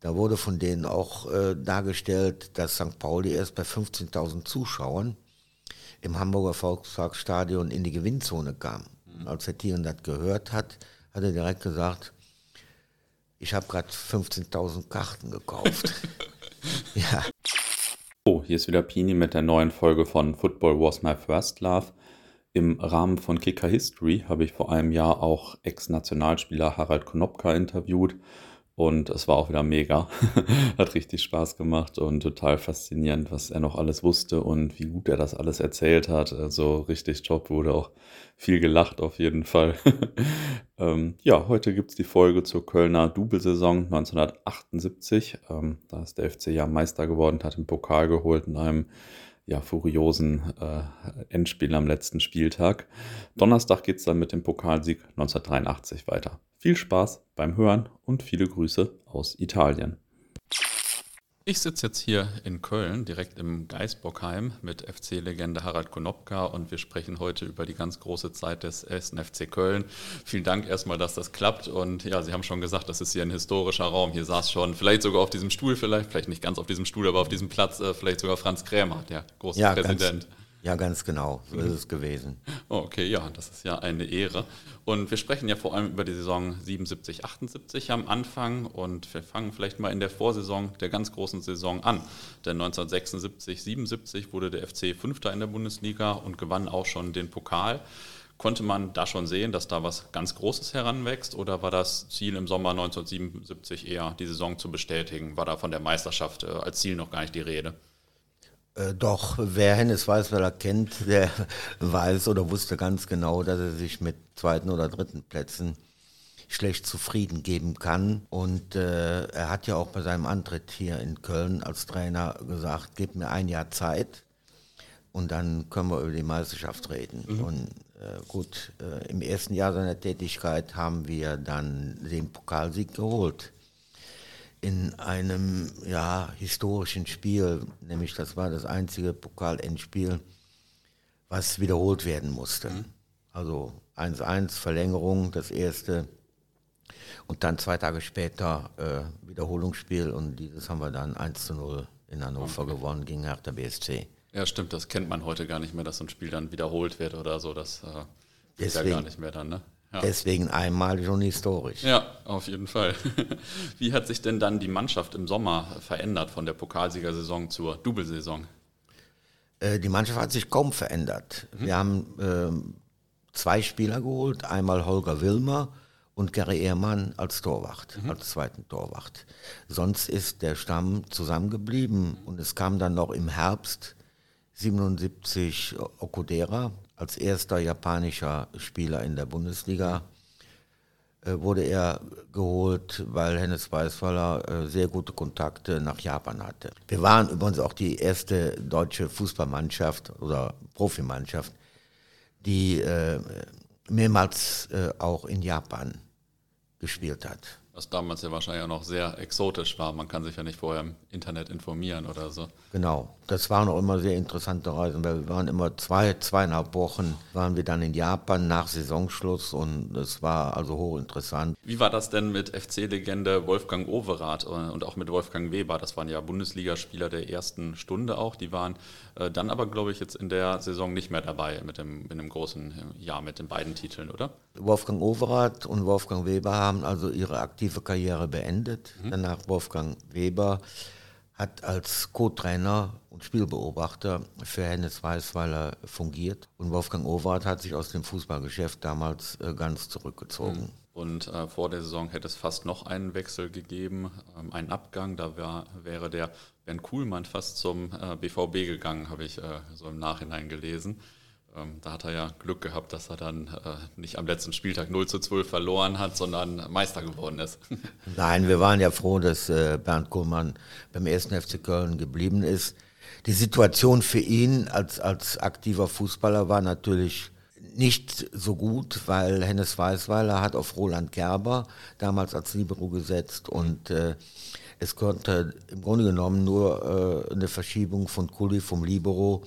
Da wurde von denen auch äh, dargestellt, dass St. Pauli erst bei 15.000 Zuschauern im Hamburger Volksparkstadion in die Gewinnzone kam. Mhm. Als Herr Thielen das gehört hat, hat er direkt gesagt, ich habe gerade 15.000 Karten gekauft. ja. Oh, hier ist wieder Pini mit der neuen Folge von Football Was My First Love. Im Rahmen von Kicker History habe ich vor einem Jahr auch Ex-Nationalspieler Harald Konopka interviewt und es war auch wieder mega. Hat richtig Spaß gemacht und total faszinierend, was er noch alles wusste und wie gut er das alles erzählt hat. Also richtig top, wurde auch viel gelacht auf jeden Fall. ähm, ja, heute gibt es die Folge zur Kölner Double-Saison 1978. Ähm, da ist der FC ja Meister geworden, hat den Pokal geholt in einem ja, furiosen äh, Endspiel am letzten Spieltag. Donnerstag geht es dann mit dem Pokalsieg 1983 weiter. Viel Spaß beim Hören und viele Grüße aus Italien. Ich sitze jetzt hier in Köln, direkt im Geisbockheim mit FC-Legende Harald Konopka und wir sprechen heute über die ganz große Zeit des 1. FC Köln. Vielen Dank erstmal, dass das klappt und ja, Sie haben schon gesagt, das ist hier ein historischer Raum. Hier saß schon, vielleicht sogar auf diesem Stuhl, vielleicht, vielleicht nicht ganz auf diesem Stuhl, aber auf diesem Platz, äh, vielleicht sogar Franz Krämer, der große ja, Präsident. Ganz, ja, ganz genau. So ist es gewesen. Okay, ja, das ist ja eine Ehre. Und wir sprechen ja vor allem über die Saison 77, 78 am Anfang. Und wir fangen vielleicht mal in der Vorsaison der ganz großen Saison an. Denn 1976, 77 wurde der FC Fünfter in der Bundesliga und gewann auch schon den Pokal. Konnte man da schon sehen, dass da was ganz Großes heranwächst? Oder war das Ziel im Sommer 1977 eher, die Saison zu bestätigen? War da von der Meisterschaft äh, als Ziel noch gar nicht die Rede? Äh, doch, wer Hennes Weißweiler kennt, der weiß oder wusste ganz genau, dass er sich mit zweiten oder dritten Plätzen schlecht zufrieden geben kann. Und äh, er hat ja auch bei seinem Antritt hier in Köln als Trainer gesagt, gib mir ein Jahr Zeit und dann können wir über die Meisterschaft reden. Mhm. Und äh, gut, äh, im ersten Jahr seiner Tätigkeit haben wir dann den Pokalsieg geholt in einem ja, historischen Spiel, nämlich das war das einzige Pokalendspiel, was wiederholt werden musste. Mhm. Also 1-1, Verlängerung, das erste. Und dann zwei Tage später äh, Wiederholungsspiel und dieses haben wir dann 1 0 in Hannover okay. gewonnen gegen Hertha BSC. Ja, stimmt, das kennt man heute gar nicht mehr, dass so ein Spiel dann wiederholt wird oder so. Das äh, ist ja gar nicht mehr dann, ne? Ja. Deswegen einmalig und historisch. Ja, auf jeden Fall. Wie hat sich denn dann die Mannschaft im Sommer verändert von der Pokalsiegersaison zur Doublesaison? Äh, die Mannschaft hat sich kaum verändert. Mhm. Wir haben äh, zwei Spieler geholt, einmal Holger Wilmer und Gary Ehrmann als Torwart, mhm. als zweiten Torwart. Sonst ist der Stamm zusammengeblieben und es kam dann noch im Herbst 77 Okudera, als erster japanischer Spieler in der Bundesliga äh, wurde er geholt, weil Hennes Weißweiler äh, sehr gute Kontakte nach Japan hatte. Wir waren übrigens auch die erste deutsche Fußballmannschaft oder Profimannschaft, die äh, mehrmals auch in Japan gespielt hat was damals ja wahrscheinlich auch noch sehr exotisch war. Man kann sich ja nicht vorher im Internet informieren oder so. Genau, das waren auch immer sehr interessante Reisen, weil wir waren immer zwei, zweieinhalb Wochen, waren wir dann in Japan nach Saisonschluss und es war also hochinteressant. Wie war das denn mit FC-Legende Wolfgang Overath und auch mit Wolfgang Weber? Das waren ja Bundesligaspieler der ersten Stunde auch, die waren äh, dann aber, glaube ich, jetzt in der Saison nicht mehr dabei mit dem, mit dem großen Jahr mit den beiden Titeln, oder? Wolfgang Overath und Wolfgang Weber haben also ihre aktive aktive Karriere beendet. Mhm. Danach Wolfgang Weber hat als Co-Trainer und Spielbeobachter für Hennes Weißweiler fungiert. Und Wolfgang Overath hat sich aus dem Fußballgeschäft damals äh, ganz zurückgezogen. Mhm. Und äh, vor der Saison hätte es fast noch einen Wechsel gegeben, ähm, einen Abgang. Da wär, wäre der Ben Kuhlmann fast zum äh, BVB gegangen, habe ich äh, so im Nachhinein gelesen. Ähm, da hat er ja Glück gehabt, dass er dann äh, nicht am letzten Spieltag 0 zu 12 verloren hat, sondern Meister geworden ist. Nein, wir waren ja froh, dass äh, Bernd Kohlmann beim 1. FC Köln geblieben ist. Die Situation für ihn als, als aktiver Fußballer war natürlich nicht so gut, weil Hennes Weißweiler hat auf Roland Gerber damals als Libero gesetzt und äh, es konnte im Grunde genommen nur äh, eine Verschiebung von Kuli vom Libero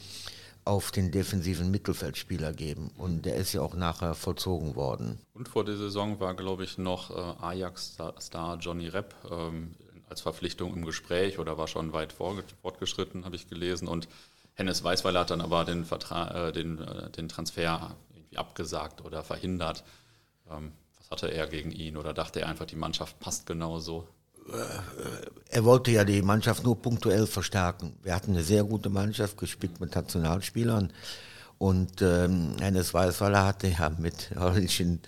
auf den defensiven Mittelfeldspieler geben. Und der ist ja auch nachher vollzogen worden. Und vor der Saison war, glaube ich, noch äh, Ajax-Star Johnny Repp ähm, als Verpflichtung im Gespräch oder war schon weit fortgeschritten, habe ich gelesen. Und Hennes Weißweiler hat dann aber den, Vertra äh, den, äh, den Transfer abgesagt oder verhindert. Ähm, was hatte er gegen ihn oder dachte er einfach, die Mannschaft passt genauso? Er wollte ja die Mannschaft nur punktuell verstärken. Wir hatten eine sehr gute Mannschaft, gespielt mit Nationalspielern. Und ähm, Hennes Weißweiler hatte ja mit holländischen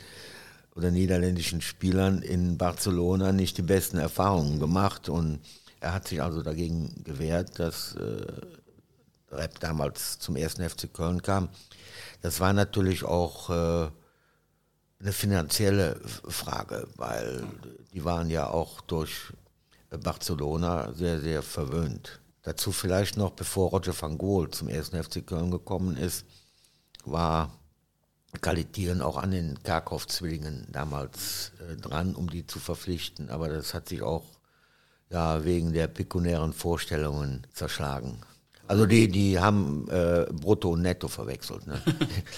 oder niederländischen Spielern in Barcelona nicht die besten Erfahrungen gemacht. Und er hat sich also dagegen gewehrt, dass äh, Rep damals zum ersten FC Köln kam. Das war natürlich auch äh, eine finanzielle Frage, weil die waren ja auch durch Barcelona sehr, sehr verwöhnt. Dazu vielleicht noch, bevor Roger van Gool zum ersten FC Köln gekommen ist, war Kalitieren auch an den Kerkhoff-Zwillingen damals äh, dran, um die zu verpflichten. Aber das hat sich auch ja, wegen der pekunären Vorstellungen zerschlagen. Also die, die haben äh, Brutto und Netto verwechselt. Ne?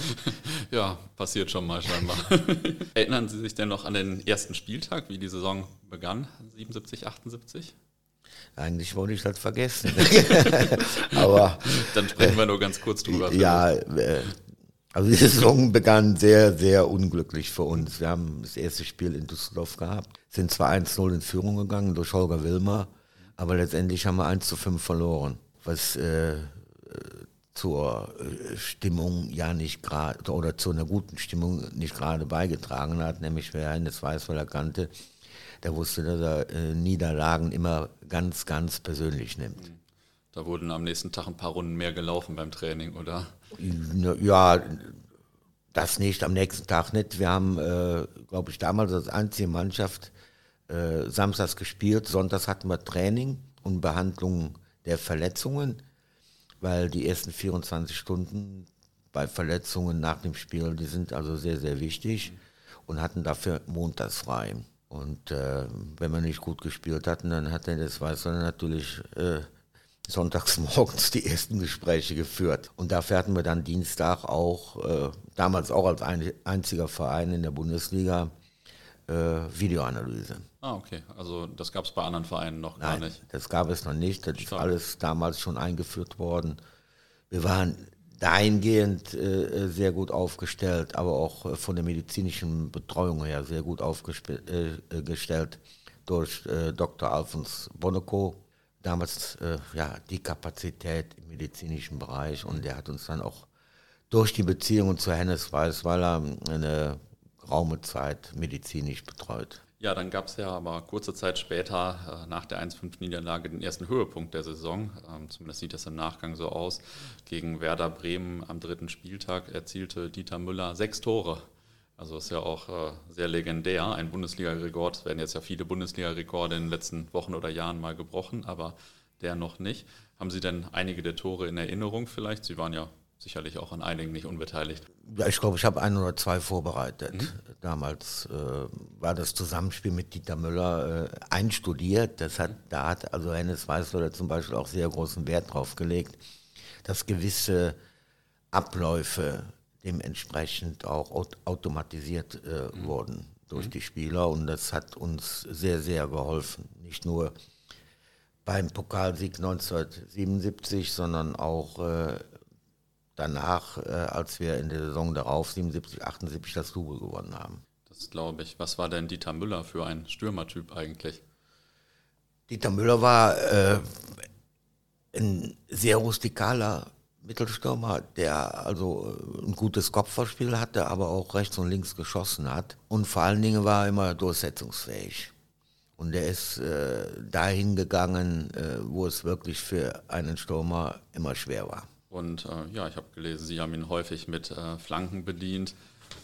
ja, passiert schon mal scheinbar. Erinnern Sie sich denn noch an den ersten Spieltag, wie die Saison begann, 77, 78? Eigentlich wollte ich das vergessen. Aber dann sprechen wir nur ganz kurz drüber. Ja, äh, also die Saison begann sehr, sehr unglücklich für uns. Wir haben das erste Spiel in Düsseldorf gehabt, sind zwar 1-0 in Führung gegangen durch Holger Wilmer, aber letztendlich haben wir 1 zu 5 verloren was äh, zur äh, Stimmung ja nicht gerade oder zu einer guten Stimmung nicht gerade beigetragen hat, nämlich wer eines weiß, weil er kannte, der wusste, dass er äh, Niederlagen immer ganz, ganz persönlich nimmt. Da wurden am nächsten Tag ein paar Runden mehr gelaufen beim Training, oder? Ja, das nicht, am nächsten Tag nicht. Wir haben, äh, glaube ich, damals als einzige Mannschaft äh, samstags gespielt, sonntags hatten wir Training und Behandlung der Verletzungen, weil die ersten 24 Stunden bei Verletzungen nach dem Spiel, die sind also sehr, sehr wichtig und hatten dafür montags frei. Und äh, wenn wir nicht gut gespielt hatten, dann hat er das weiß er natürlich äh, sonntags morgens die ersten Gespräche geführt. Und dafür hatten wir dann Dienstag auch, äh, damals auch als ein, einziger Verein in der Bundesliga, äh, Videoanalyse. Ah, okay. Also das gab es bei anderen Vereinen noch Nein, gar nicht. Das gab es noch nicht. Das ist alles damals schon eingeführt worden. Wir waren dahingehend äh, sehr gut aufgestellt, aber auch äh, von der medizinischen Betreuung her sehr gut aufgestellt äh, durch äh, Dr. Alfons Boneco. Damals äh, ja, die Kapazität im medizinischen Bereich und der hat uns dann auch durch die Beziehungen zu Hennes Weißweiler eine geraume Zeit medizinisch betreut. Ja, dann gab es ja aber kurze Zeit später äh, nach der 1-5-Niederlage den ersten Höhepunkt der Saison. Ähm, zumindest sieht das im Nachgang so aus. Gegen Werder Bremen am dritten Spieltag erzielte Dieter Müller sechs Tore. Also ist ja auch äh, sehr legendär. Ein Bundesliga-Rekord. Es werden jetzt ja viele Bundesliga-Rekorde in den letzten Wochen oder Jahren mal gebrochen, aber der noch nicht. Haben Sie denn einige der Tore in Erinnerung vielleicht? Sie waren ja sicherlich auch an einigen nicht unbeteiligt. Ja, ich glaube, ich habe ein oder zwei vorbereitet. Mhm. Damals äh, war das Zusammenspiel mit Dieter Müller äh, einstudiert. Das hat, da hat also Hennes Weißweiler zum Beispiel auch sehr großen Wert drauf gelegt, dass gewisse Abläufe dementsprechend auch automatisiert äh, mhm. wurden durch mhm. die Spieler und das hat uns sehr, sehr geholfen. Nicht nur beim Pokalsieg 1977, sondern auch äh, danach, äh, als wir in der Saison darauf 77, 78 das Double gewonnen haben. Das glaube ich. Was war denn Dieter Müller für ein Stürmertyp eigentlich? Dieter Müller war äh, ein sehr rustikaler Mittelstürmer, der also ein gutes Kopfballspiel hatte, aber auch rechts und links geschossen hat. Und vor allen Dingen war er immer durchsetzungsfähig. Und er ist äh, dahin gegangen, äh, wo es wirklich für einen Stürmer immer schwer war. Und äh, ja, ich habe gelesen, Sie haben ihn häufig mit äh, Flanken bedient.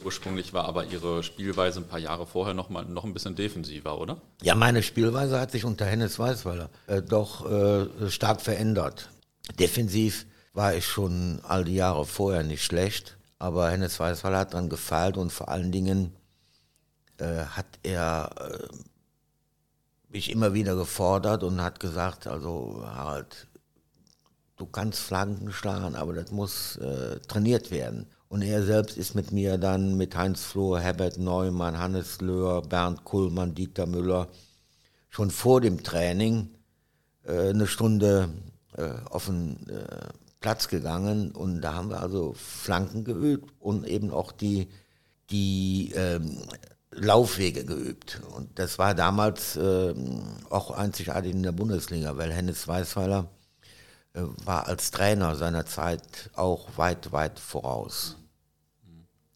Ursprünglich war aber Ihre Spielweise ein paar Jahre vorher noch, mal, noch ein bisschen defensiver, oder? Ja, meine Spielweise hat sich unter Hennes Weißweiler äh, doch äh, stark verändert. Defensiv war ich schon all die Jahre vorher nicht schlecht, aber Hennes Weißweiler hat dann gefeilt und vor allen Dingen äh, hat er äh, mich immer wieder gefordert und hat gesagt, also Harald, du kannst Flanken schlagen, aber das muss äh, trainiert werden. Und er selbst ist mit mir dann mit Heinz Flohr, Herbert Neumann, Hannes Löhr, Bernd Kuhlmann, Dieter Müller schon vor dem Training äh, eine Stunde äh, auf den äh, Platz gegangen und da haben wir also Flanken geübt und eben auch die, die ähm, Laufwege geübt. Und das war damals ähm, auch einzigartig in der Bundesliga, weil Hennes Weißweiler war als Trainer seiner Zeit auch weit, weit voraus.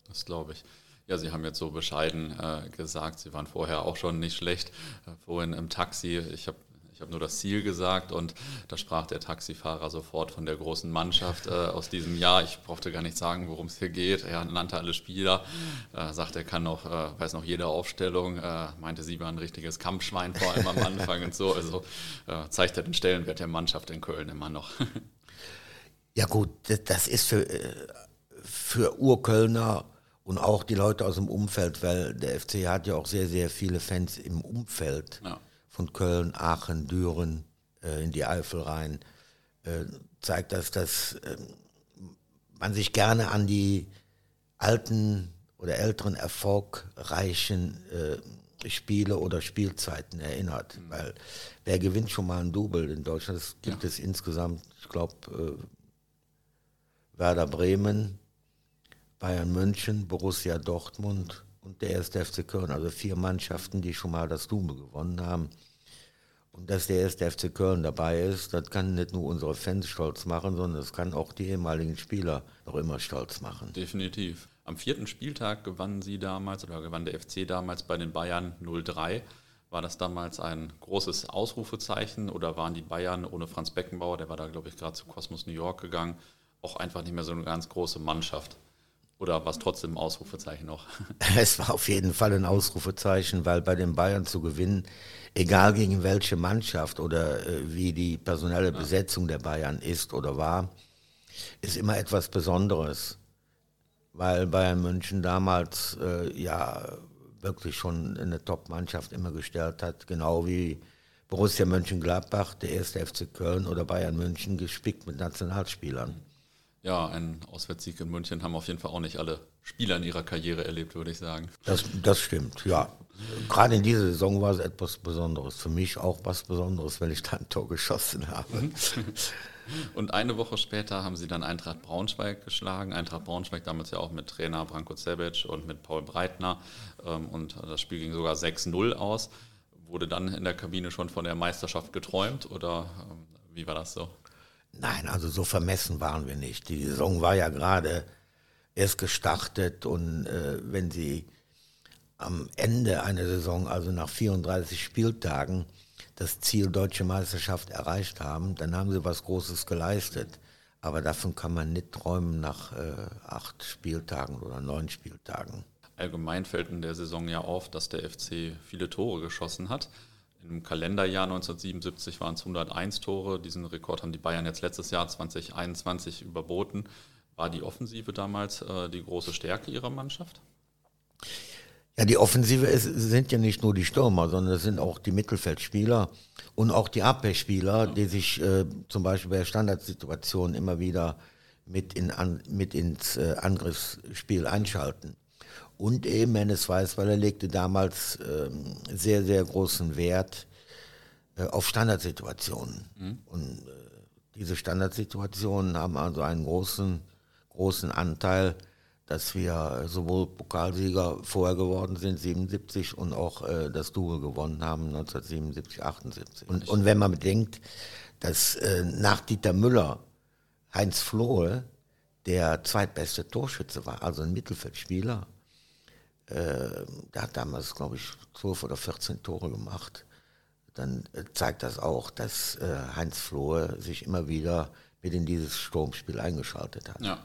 Das glaube ich. Ja, Sie haben jetzt so bescheiden äh, gesagt, Sie waren vorher auch schon nicht schlecht. Äh, vorhin im Taxi, ich habe ich habe nur das Ziel gesagt und da sprach der Taxifahrer sofort von der großen Mannschaft äh, aus diesem Jahr. Ich brauchte gar nicht sagen, worum es hier geht. Er nannte alle Spieler, äh, sagt, er kann noch, äh, weiß noch jede Aufstellung, äh, meinte, sie war ein richtiges Kampfschwein vor allem am Anfang und so. Also äh, zeigt er den Stellenwert der Mannschaft in Köln immer noch. ja gut, das ist für, äh, für Urkölner und auch die Leute aus dem Umfeld, weil der FC hat ja auch sehr, sehr viele Fans im Umfeld. Ja von Köln, Aachen, Düren äh, in die Eifel rein, äh, zeigt das, dass äh, man sich gerne an die alten oder älteren erfolgreichen äh, Spiele oder Spielzeiten erinnert. Mhm. Weil wer gewinnt schon mal ein Double in Deutschland? Das gibt ja. es insgesamt, ich glaube, äh, Werder Bremen, Bayern München, Borussia Dortmund und der erste FC Köln. Also vier Mannschaften, die schon mal das Double gewonnen haben. Und dass der erste FC Köln dabei ist, das kann nicht nur unsere Fans stolz machen, sondern es kann auch die ehemaligen Spieler noch immer stolz machen. Definitiv. Am vierten Spieltag gewannen Sie damals oder gewann der FC damals bei den Bayern 0-3. War das damals ein großes Ausrufezeichen oder waren die Bayern ohne Franz Beckenbauer, der war da, glaube ich, gerade zu Cosmos New York gegangen, auch einfach nicht mehr so eine ganz große Mannschaft? Oder war es trotzdem ein Ausrufezeichen noch? Es war auf jeden Fall ein Ausrufezeichen, weil bei den Bayern zu gewinnen, egal gegen welche Mannschaft oder äh, wie die personelle Besetzung der Bayern ist oder war, ist immer etwas Besonderes. Weil Bayern München damals äh, ja wirklich schon eine Top-Mannschaft immer gestellt hat, genau wie Borussia Mönchengladbach, der erste FC Köln oder Bayern München gespickt mit Nationalspielern. Ja, ein Auswärtssieg in München haben auf jeden Fall auch nicht alle Spieler in ihrer Karriere erlebt, würde ich sagen. Das, das stimmt, ja. Gerade in dieser Saison war es etwas Besonderes. Für mich auch was Besonderes, weil ich da ein Tor geschossen habe. Und eine Woche später haben sie dann Eintracht Braunschweig geschlagen. Eintracht Braunschweig damals ja auch mit Trainer Branko Cebic und mit Paul Breitner. Ähm, und das Spiel ging sogar 6-0 aus. Wurde dann in der Kabine schon von der Meisterschaft geträumt oder ähm, wie war das so? Nein, also so vermessen waren wir nicht. Die Saison war ja gerade erst gestartet und äh, wenn Sie am Ende einer Saison, also nach 34 Spieltagen, das Ziel Deutsche Meisterschaft erreicht haben, dann haben sie was Großes geleistet. Aber davon kann man nicht träumen nach äh, acht Spieltagen oder neun Spieltagen. Allgemein fällt in der Saison ja auf, dass der FC viele Tore geschossen hat. Im Kalenderjahr 1977 waren es 101 Tore. Diesen Rekord haben die Bayern jetzt letztes Jahr 2021 überboten. War die Offensive damals äh, die große Stärke ihrer Mannschaft? Ja, die Offensive ist, sind ja nicht nur die Stürmer, sondern es sind auch die Mittelfeldspieler und auch die Abwehrspieler, ja. die sich äh, zum Beispiel bei Standardsituationen immer wieder mit, in, an, mit ins äh, Angriffsspiel einschalten. Und eben Hennes Weiß, weil er legte damals äh, sehr, sehr großen Wert äh, auf Standardsituationen. Mhm. Und äh, diese Standardsituationen haben also einen großen, großen Anteil dass wir sowohl Pokalsieger vorher geworden sind, 77, und auch äh, das Double gewonnen haben, 1977, 78. Und, und wenn man bedenkt, dass äh, nach Dieter Müller Heinz Flohe der zweitbeste Torschütze war, also ein Mittelfeldspieler, äh, der hat damals, glaube ich, 12 oder 14 Tore gemacht, dann äh, zeigt das auch, dass äh, Heinz Flohe sich immer wieder mit in dieses Sturmspiel eingeschaltet hat. Ja,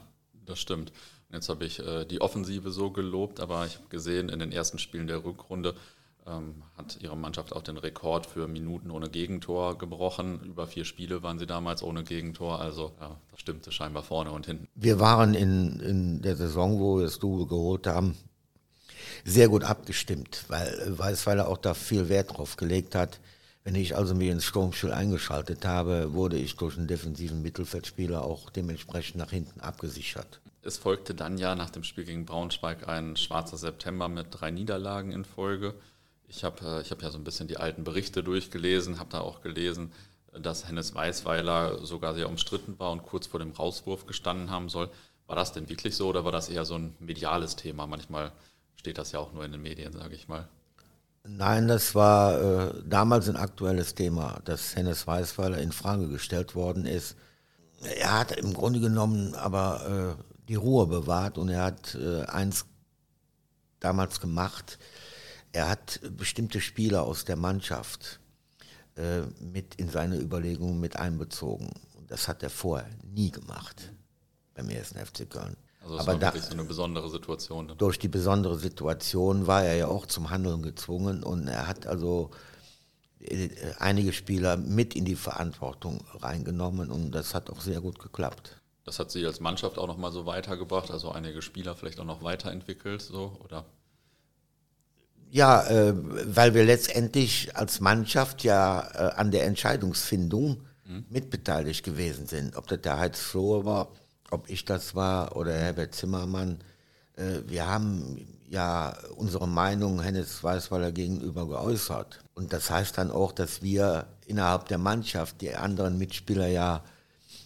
das stimmt. Jetzt habe ich äh, die Offensive so gelobt, aber ich habe gesehen, in den ersten Spielen der Rückrunde ähm, hat ihre Mannschaft auch den Rekord für Minuten ohne Gegentor gebrochen. Über vier Spiele waren sie damals ohne Gegentor. Also ja, das stimmte scheinbar vorne und hinten. Wir waren in, in der Saison, wo wir das Double geholt haben, sehr gut abgestimmt, weil Weißweiler auch da viel Wert drauf gelegt hat. Wenn ich also mich ins Sturmspiel eingeschaltet habe, wurde ich durch einen defensiven Mittelfeldspieler auch dementsprechend nach hinten abgesichert. Es folgte dann ja nach dem Spiel gegen Braunschweig ein schwarzer September mit drei Niederlagen in Folge. Ich habe äh, ich hab ja so ein bisschen die alten Berichte durchgelesen, habe da auch gelesen, dass Hennes Weißweiler sogar sehr umstritten war und kurz vor dem Rauswurf gestanden haben soll. War das denn wirklich so oder war das eher so ein mediales Thema? Manchmal steht das ja auch nur in den Medien, sage ich mal. Nein, das war äh, damals ein aktuelles Thema, dass Hennes Weißweiler in Frage gestellt worden ist. Er hat im Grunde genommen aber äh, die Ruhe bewahrt und er hat äh, eins damals gemacht. Er hat bestimmte Spieler aus der Mannschaft äh, mit in seine Überlegungen mit einbezogen. Das hat er vorher nie gemacht beim ersten FC Köln. Also das Aber war da, so eine besondere Situation. Dann. Durch die besondere Situation war er ja auch zum Handeln gezwungen und er hat also äh, einige Spieler mit in die Verantwortung reingenommen und das hat auch sehr gut geklappt. Das hat sie als Mannschaft auch noch mal so weitergebracht, also einige Spieler vielleicht auch noch weiterentwickelt, so oder? Ja, äh, weil wir letztendlich als Mannschaft ja äh, an der Entscheidungsfindung mhm. mitbeteiligt gewesen sind. Ob das der Heiz Flohe war, ob ich das war oder Herbert Zimmermann. Äh, wir haben ja unsere Meinung Hennes Weißweiler gegenüber geäußert. Und das heißt dann auch, dass wir innerhalb der Mannschaft die anderen Mitspieler ja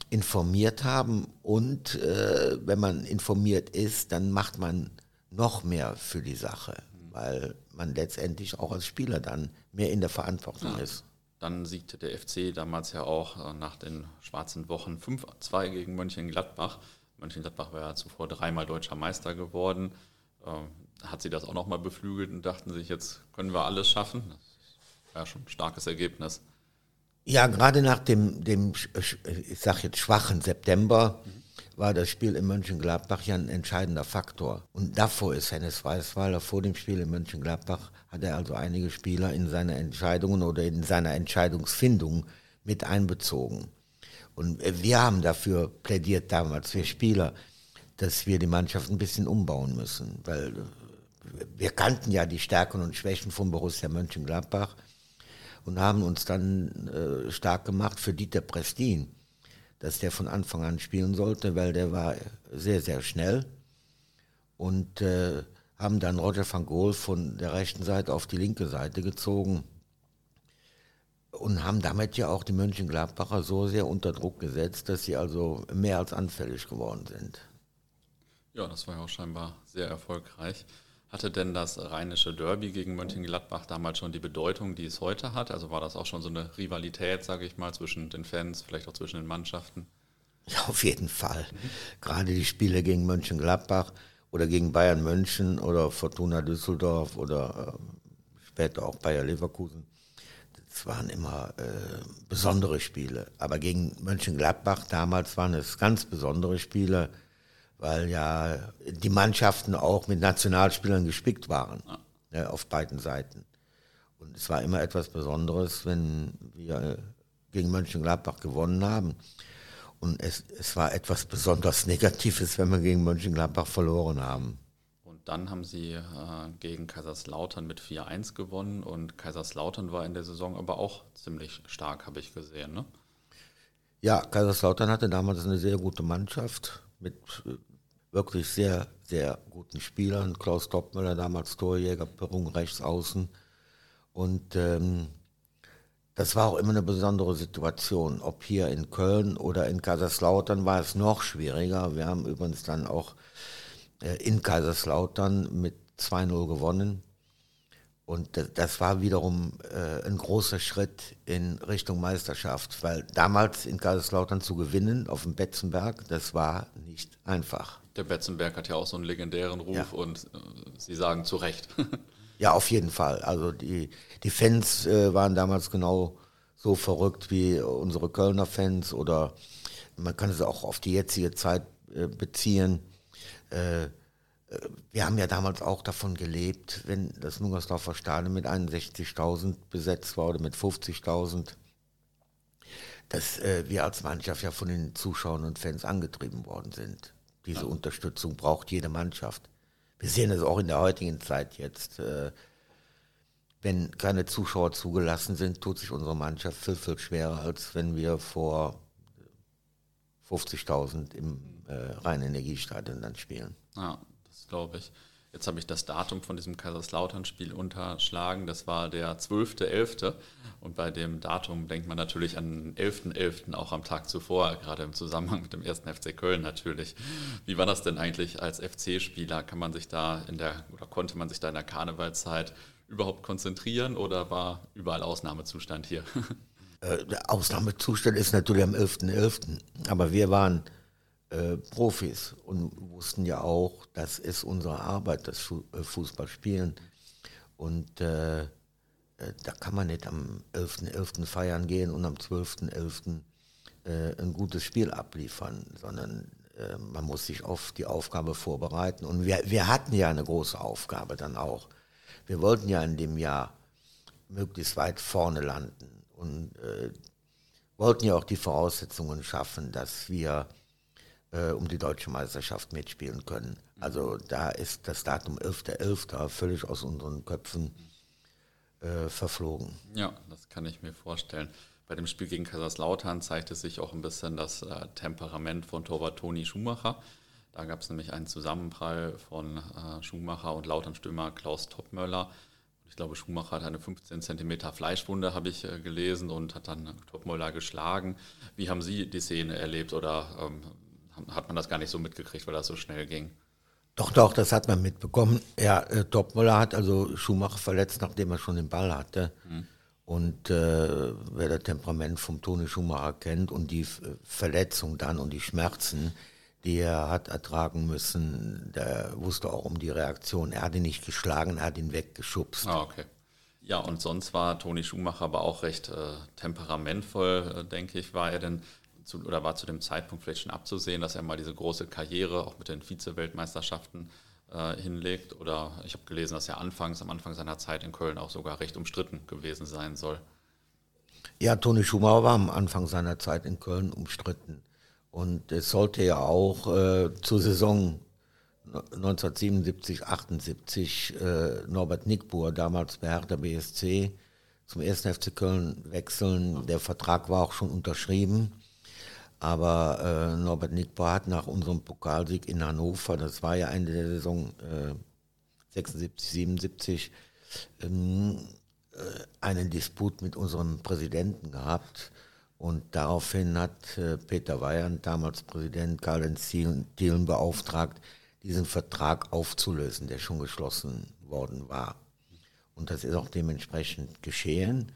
informiert haben und äh, wenn man informiert ist, dann macht man noch mehr für die Sache, weil man letztendlich auch als Spieler dann mehr in der Verantwortung ja. ist. Dann siegte der FC damals ja auch äh, nach den schwarzen Wochen 5-2 gegen Mönchengladbach. Mönchengladbach war ja zuvor dreimal deutscher Meister geworden. Ähm, hat sie das auch nochmal beflügelt und dachten sich, jetzt können wir alles schaffen? Das war ja schon ein starkes Ergebnis. Ja, gerade nach dem, dem ich sag jetzt schwachen September war das Spiel in Mönchengladbach ja ein entscheidender Faktor. Und davor ist Hennes Weißweiler, vor dem Spiel in Mönchengladbach, hat er also einige Spieler in seine Entscheidungen oder in seiner Entscheidungsfindung mit einbezogen. Und wir haben dafür plädiert damals, wir Spieler, dass wir die Mannschaft ein bisschen umbauen müssen, weil wir kannten ja die Stärken und Schwächen von Borussia Mönchengladbach und haben uns dann äh, stark gemacht für Dieter Prestin, dass der von Anfang an spielen sollte, weil der war sehr, sehr schnell und äh, haben dann Roger van Gool von der rechten Seite auf die linke Seite gezogen und haben damit ja auch die Mönchengladbacher so sehr unter Druck gesetzt, dass sie also mehr als anfällig geworden sind. Ja, das war ja auch scheinbar sehr erfolgreich. Hatte denn das rheinische Derby gegen Mönchengladbach damals schon die Bedeutung, die es heute hat? Also war das auch schon so eine Rivalität, sage ich mal, zwischen den Fans, vielleicht auch zwischen den Mannschaften? Ja, auf jeden Fall. Mhm. Gerade die Spiele gegen Mönchengladbach oder gegen Bayern München oder Fortuna Düsseldorf oder äh, später auch Bayer Leverkusen. Das waren immer äh, besondere Spiele. Aber gegen Mönchengladbach damals waren es ganz besondere Spiele weil ja die Mannschaften auch mit Nationalspielern gespickt waren, ja. ne, auf beiden Seiten. Und es war immer etwas Besonderes, wenn wir gegen Mönchengladbach gewonnen haben. Und es, es war etwas besonders Negatives, wenn wir gegen Mönchengladbach verloren haben. Und dann haben sie äh, gegen Kaiserslautern mit 4-1 gewonnen und Kaiserslautern war in der Saison aber auch ziemlich stark, habe ich gesehen. Ne? Ja, Kaiserslautern hatte damals eine sehr gute Mannschaft mit wirklich sehr, sehr guten Spielern. Klaus Toppmüller, damals Torjäger, Perung rechts außen. Und ähm, das war auch immer eine besondere Situation. Ob hier in Köln oder in Kaiserslautern war es noch schwieriger. Wir haben übrigens dann auch äh, in Kaiserslautern mit 2-0 gewonnen. Und das war wiederum äh, ein großer Schritt in Richtung Meisterschaft, weil damals in Kaiserslautern zu gewinnen auf dem Betzenberg, das war nicht einfach. Der Betzenberg hat ja auch so einen legendären Ruf ja. und äh, Sie sagen zu Recht. ja, auf jeden Fall. Also die, die Fans äh, waren damals genau so verrückt wie unsere Kölner Fans oder man kann es auch auf die jetzige Zeit äh, beziehen. Äh, wir haben ja damals auch davon gelebt, wenn das Mungersdorfer Stadion mit 61.000 besetzt war oder mit 50.000, dass äh, wir als Mannschaft ja von den Zuschauern und Fans angetrieben worden sind. Diese ja. Unterstützung braucht jede Mannschaft. Wir sehen es auch in der heutigen Zeit jetzt. Äh, wenn keine Zuschauer zugelassen sind, tut sich unsere Mannschaft viel, viel schwerer, als wenn wir vor 50.000 im äh, Rhein-Energiestadion dann spielen. Ja, glaube ich. Jetzt habe ich das Datum von diesem Kaiserslautern-Spiel unterschlagen. Das war der 12.11. Und bei dem Datum denkt man natürlich an den 11.11. .11. auch am Tag zuvor, gerade im Zusammenhang mit dem ersten FC Köln natürlich. Wie war das denn eigentlich als FC-Spieler? Kann man sich da in der oder konnte man sich da in der Karnevalzeit überhaupt konzentrieren oder war überall Ausnahmezustand hier? Äh, Ausnahmezustand ist natürlich am 11.11. .11. Aber wir waren äh, Profis und wussten ja auch, das ist unsere Arbeit, das äh, Fußballspielen. Und äh, äh, da kann man nicht am 11.11. .11. feiern gehen und am 12.11. Äh, ein gutes Spiel abliefern, sondern äh, man muss sich auf die Aufgabe vorbereiten. Und wir, wir hatten ja eine große Aufgabe dann auch. Wir wollten ja in dem Jahr möglichst weit vorne landen und wollten ja auch die Voraussetzungen schaffen, dass wir äh, um die deutsche Meisterschaft mitspielen können. Also da ist das Datum 11.11. .11. völlig aus unseren Köpfen äh, verflogen. Ja, das kann ich mir vorstellen. Bei dem Spiel gegen Kaiserslautern zeigte sich auch ein bisschen das äh, Temperament von Torwart Toni Schumacher. Da gab es nämlich einen Zusammenprall von äh, Schumacher und Lautern-Stürmer Klaus Topmöller. Ich glaube, Schumacher hat eine 15 cm Fleischwunde, habe ich äh, gelesen, und hat dann Topmöller geschlagen. Wie haben Sie die Szene erlebt oder ähm, hat man das gar nicht so mitgekriegt, weil das so schnell ging. Doch, doch, das hat man mitbekommen. Ja, äh, Topmüller hat also Schumacher verletzt, nachdem er schon den Ball hatte. Mhm. Und äh, wer das Temperament vom Toni Schumacher kennt und die Verletzung dann und die Schmerzen, die er hat ertragen müssen, der wusste auch um die Reaktion. Er hat ihn nicht geschlagen, er hat ihn weggeschubst. Ah, okay. Ja, und sonst war Toni Schumacher aber auch recht äh, temperamentvoll, äh, denke ich. War er denn zu, oder war zu dem Zeitpunkt vielleicht schon abzusehen, dass er mal diese große Karriere auch mit den Vize-Weltmeisterschaften äh, hinlegt? Oder ich habe gelesen, dass er anfangs, am Anfang seiner Zeit in Köln auch sogar recht umstritten gewesen sein soll. Ja, Toni Schumacher war am Anfang seiner Zeit in Köln umstritten. Und es sollte ja auch äh, zur Saison 1977, 78 äh, Norbert Nickbuhr, damals bei Hertha BSC, zum 1. FC Köln wechseln. Der Vertrag war auch schon unterschrieben. Aber äh, Norbert Nickbar hat nach unserem Pokalsieg in Hannover, das war ja Ende der Saison äh, 76, 77, ähm, äh, einen Disput mit unserem Präsidenten gehabt. Und daraufhin hat äh, Peter Weyand, damals Präsident, Karl-Heinz Thielen beauftragt, diesen Vertrag aufzulösen, der schon geschlossen worden war. Und das ist auch dementsprechend geschehen.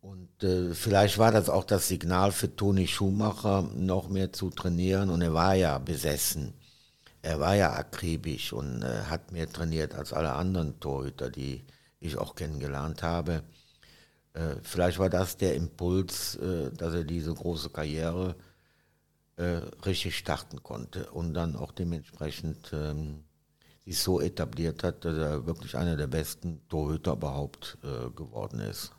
Und äh, vielleicht war das auch das Signal für Toni Schumacher, noch mehr zu trainieren. Und er war ja besessen. Er war ja akribisch und äh, hat mehr trainiert als alle anderen Torhüter, die ich auch kennengelernt habe. Äh, vielleicht war das der Impuls, äh, dass er diese große Karriere äh, richtig starten konnte und dann auch dementsprechend ähm, sich so etabliert hat, dass er wirklich einer der besten Torhüter überhaupt äh, geworden ist.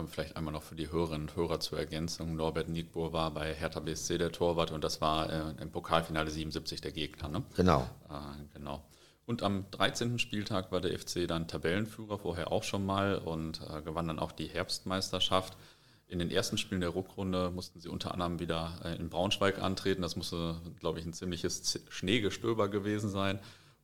Ähm, vielleicht einmal noch für die Hörerinnen und Hörer zur Ergänzung. Norbert Nietbohr war bei Hertha BSC der Torwart und das war äh, im Pokalfinale 77 der Gegner. Ne? Genau. Äh, genau. Und am 13. Spieltag war der FC dann Tabellenführer, vorher auch schon mal und äh, gewann dann auch die Herbstmeisterschaft. In den ersten Spielen der Rückrunde mussten sie unter anderem wieder äh, in Braunschweig antreten. Das musste, glaube ich, ein ziemliches Schneegestöber gewesen sein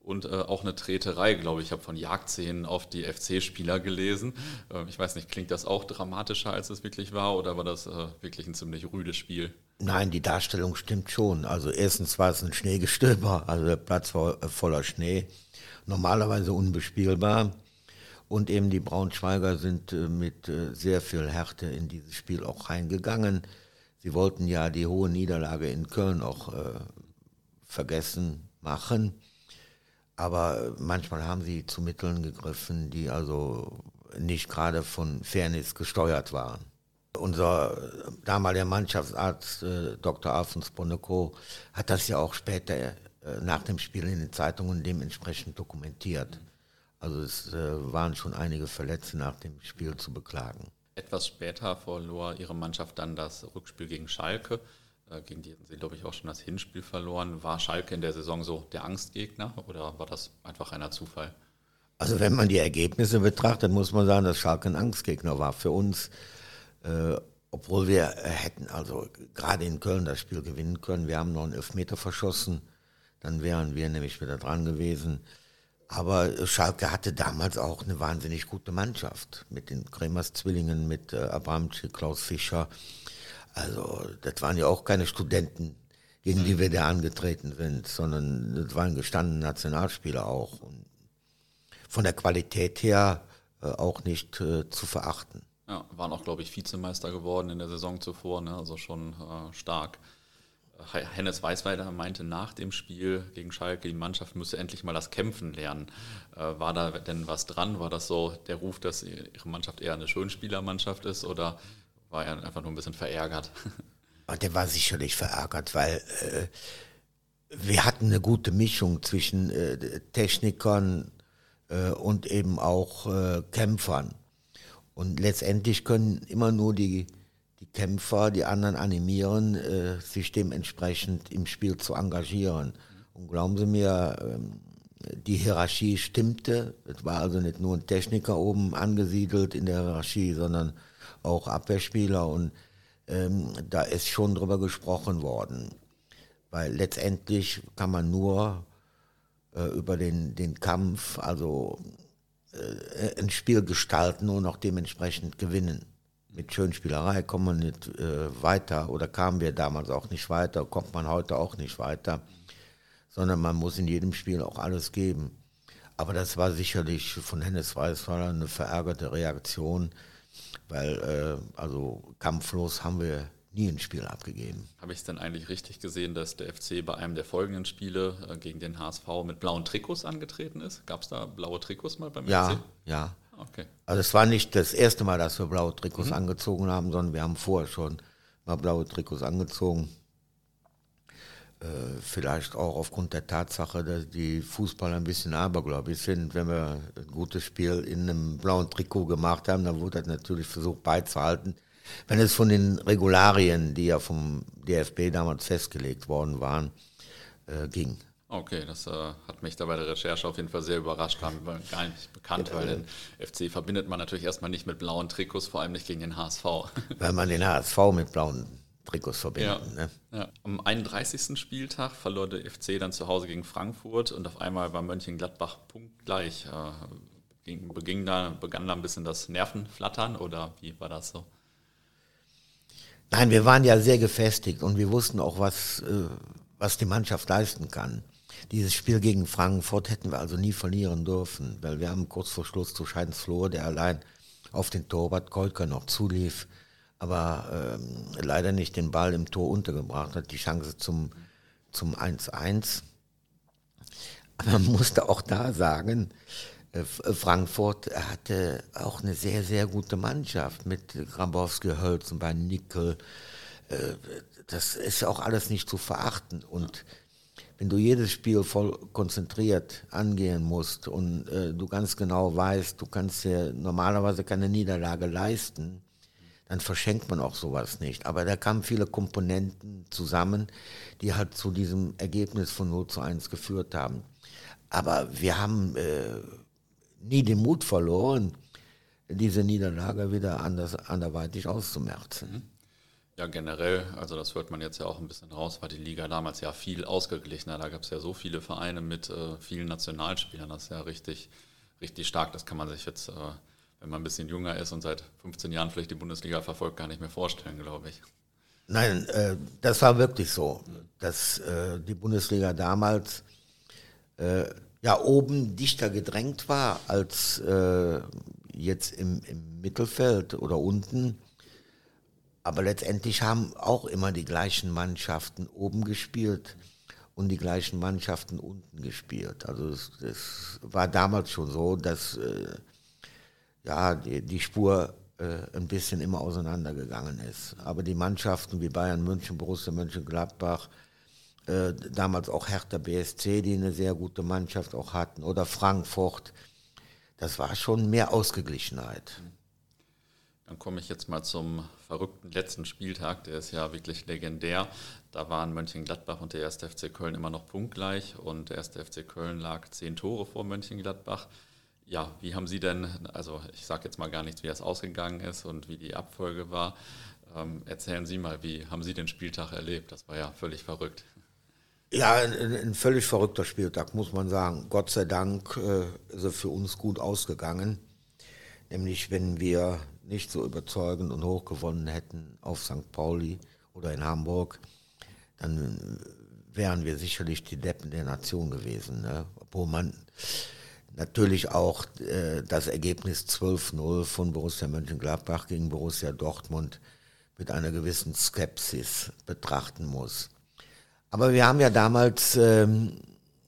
und äh, auch eine Treterei, glaube ich. Ich habe von Jagdszenen auf die FC-Spieler gelesen. Äh, ich weiß nicht, klingt das auch dramatischer, als es wirklich war, oder war das äh, wirklich ein ziemlich rüdes Spiel? Nein, die Darstellung stimmt schon. Also erstens war es ein Schneegestöber, also der Platz war äh, voller Schnee, normalerweise unbespielbar. Und eben die Braunschweiger sind äh, mit äh, sehr viel Härte in dieses Spiel auch reingegangen. Sie wollten ja die hohe Niederlage in Köln auch vergessen machen aber manchmal haben sie zu Mitteln gegriffen, die also nicht gerade von Fairness gesteuert waren. Unser damaliger Mannschaftsarzt äh, Dr. Alfons Boneco hat das ja auch später äh, nach dem Spiel in den Zeitungen dementsprechend dokumentiert. Also es äh, waren schon einige Verletzte nach dem Spiel zu beklagen. Etwas später verlor ihre Mannschaft dann das Rückspiel gegen Schalke. Äh, gegen die hatten sie, glaube ich, auch schon das Hinspiel verloren. War Schalke in der Saison so der Angstgegner oder war das einfach einer Zufall? Also wenn man die Ergebnisse betrachtet, muss man sagen, dass Schalke ein Angstgegner war für uns. Äh, obwohl wir hätten also gerade in Köln das Spiel gewinnen können. Wir haben noch einen Elfmeter verschossen. Dann wären wir nämlich wieder dran gewesen. Aber Schalke hatte damals auch eine wahnsinnig gute Mannschaft mit den Kremers Zwillingen, mit äh, Abramczyk, Klaus Fischer. Also das waren ja auch keine Studenten, gegen die wir da angetreten sind, sondern das waren gestandene Nationalspieler auch. Und von der Qualität her äh, auch nicht äh, zu verachten. Ja, waren auch, glaube ich, Vizemeister geworden in der Saison zuvor, ne? also schon äh, stark. Hennes Weißweiler meinte nach dem Spiel gegen Schalke, die Mannschaft müsse endlich mal das Kämpfen lernen. Äh, war da denn was dran? War das so der Ruf, dass Ihre Mannschaft eher eine Schönspielermannschaft ist oder war er einfach nur ein bisschen verärgert? Und der war sicherlich verärgert, weil äh, wir hatten eine gute Mischung zwischen äh, Technikern äh, und eben auch äh, Kämpfern. Und letztendlich können immer nur die die Kämpfer, die anderen animieren, äh, sich dementsprechend im Spiel zu engagieren. Und glauben Sie mir, ähm, die Hierarchie stimmte. Es war also nicht nur ein Techniker oben angesiedelt in der Hierarchie, sondern auch Abwehrspieler. Und ähm, da ist schon drüber gesprochen worden. Weil letztendlich kann man nur äh, über den, den Kampf, also äh, ein Spiel gestalten und auch dementsprechend gewinnen mit Schönspielerei kommen wir nicht äh, weiter oder kamen wir damals auch nicht weiter, kommt man heute auch nicht weiter, sondern man muss in jedem Spiel auch alles geben. Aber das war sicherlich von Hennes Weißweiler eine verärgerte Reaktion, weil äh, also kampflos haben wir nie ein Spiel abgegeben. Habe ich es denn eigentlich richtig gesehen, dass der FC bei einem der folgenden Spiele äh, gegen den HSV mit blauen Trikots angetreten ist? Gab es da blaue Trikots mal beim ja, FC? Ja, Okay. Also es war nicht das erste Mal, dass wir blaue Trikots mhm. angezogen haben, sondern wir haben vorher schon mal blaue Trikots angezogen. Äh, vielleicht auch aufgrund der Tatsache, dass die Fußballer ein bisschen abergläubig sind. Wenn wir ein gutes Spiel in einem blauen Trikot gemacht haben, dann wurde das natürlich versucht beizuhalten. Wenn es von den Regularien, die ja vom DFB damals festgelegt worden waren, äh, ging. Okay, das äh, hat mich da bei der Recherche auf jeden Fall sehr überrascht, war mir gar nicht bekannt, weil den FC verbindet man natürlich erstmal nicht mit blauen Trikots, vor allem nicht gegen den HSV. Weil man den HSV mit blauen Trikots verbindet. Ja, ne? ja. Am 31. Spieltag verlor der FC dann zu Hause gegen Frankfurt und auf einmal war Mönchengladbach punktgleich. Äh, beging da, begann da ein bisschen das Nervenflattern oder wie war das so? Nein, wir waren ja sehr gefestigt und wir wussten auch, was, äh, was die Mannschaft leisten kann. Dieses Spiel gegen Frankfurt hätten wir also nie verlieren dürfen, weil wir haben kurz vor Schluss zu Scheidens Flohr, der allein auf den Torwart Kolker noch zulief, aber ähm, leider nicht den Ball im Tor untergebracht hat, die Chance zum, zum 1-1. Aber man musste auch da sagen, äh, Frankfurt hatte auch eine sehr, sehr gute Mannschaft mit Grabowski, bei Nickel. Äh, das ist auch alles nicht zu verachten. Und wenn du jedes Spiel voll konzentriert angehen musst und äh, du ganz genau weißt, du kannst dir normalerweise keine Niederlage leisten, dann verschenkt man auch sowas nicht. Aber da kamen viele Komponenten zusammen, die halt zu diesem Ergebnis von 0 zu 1 geführt haben. Aber wir haben äh, nie den Mut verloren, diese Niederlage wieder anders, anderweitig auszumerzen. Mhm. Ja, generell, also das hört man jetzt ja auch ein bisschen raus, war die Liga damals ja viel ausgeglichener. Da gab es ja so viele Vereine mit äh, vielen Nationalspielern. Das ist ja richtig, richtig stark. Das kann man sich jetzt, äh, wenn man ein bisschen jünger ist und seit 15 Jahren vielleicht die Bundesliga verfolgt, gar nicht mehr vorstellen, glaube ich. Nein, äh, das war wirklich so, dass äh, die Bundesliga damals äh, ja oben dichter gedrängt war als äh, jetzt im, im Mittelfeld oder unten aber letztendlich haben auch immer die gleichen Mannschaften oben gespielt und die gleichen Mannschaften unten gespielt. Also es, es war damals schon so, dass äh, ja, die, die Spur äh, ein bisschen immer auseinandergegangen ist. Aber die Mannschaften wie Bayern München, Borussia Mönchengladbach, äh, damals auch Hertha BSC, die eine sehr gute Mannschaft auch hatten, oder Frankfurt, das war schon mehr Ausgeglichenheit. Dann komme ich jetzt mal zum verrückten letzten Spieltag, der ist ja wirklich legendär. Da waren Mönchengladbach und der 1. FC Köln immer noch punktgleich und der 1. FC Köln lag zehn Tore vor Mönchengladbach. Ja, wie haben Sie denn, also ich sage jetzt mal gar nichts, wie es ausgegangen ist und wie die Abfolge war. Ähm, erzählen Sie mal, wie haben Sie den Spieltag erlebt? Das war ja völlig verrückt. Ja, ein, ein, völlig verrückter Spieltag, muss man sagen. Gott sei Dank äh, ist er für uns gut ausgegangen. Nämlich, wenn wir nicht so überzeugend und hoch gewonnen hätten auf St. Pauli oder in Hamburg, dann wären wir sicherlich die Deppen der Nation gewesen. Ne? Obwohl man natürlich auch äh, das Ergebnis 12-0 von Borussia Mönchengladbach gegen Borussia Dortmund mit einer gewissen Skepsis betrachten muss. Aber wir haben ja damals ähm,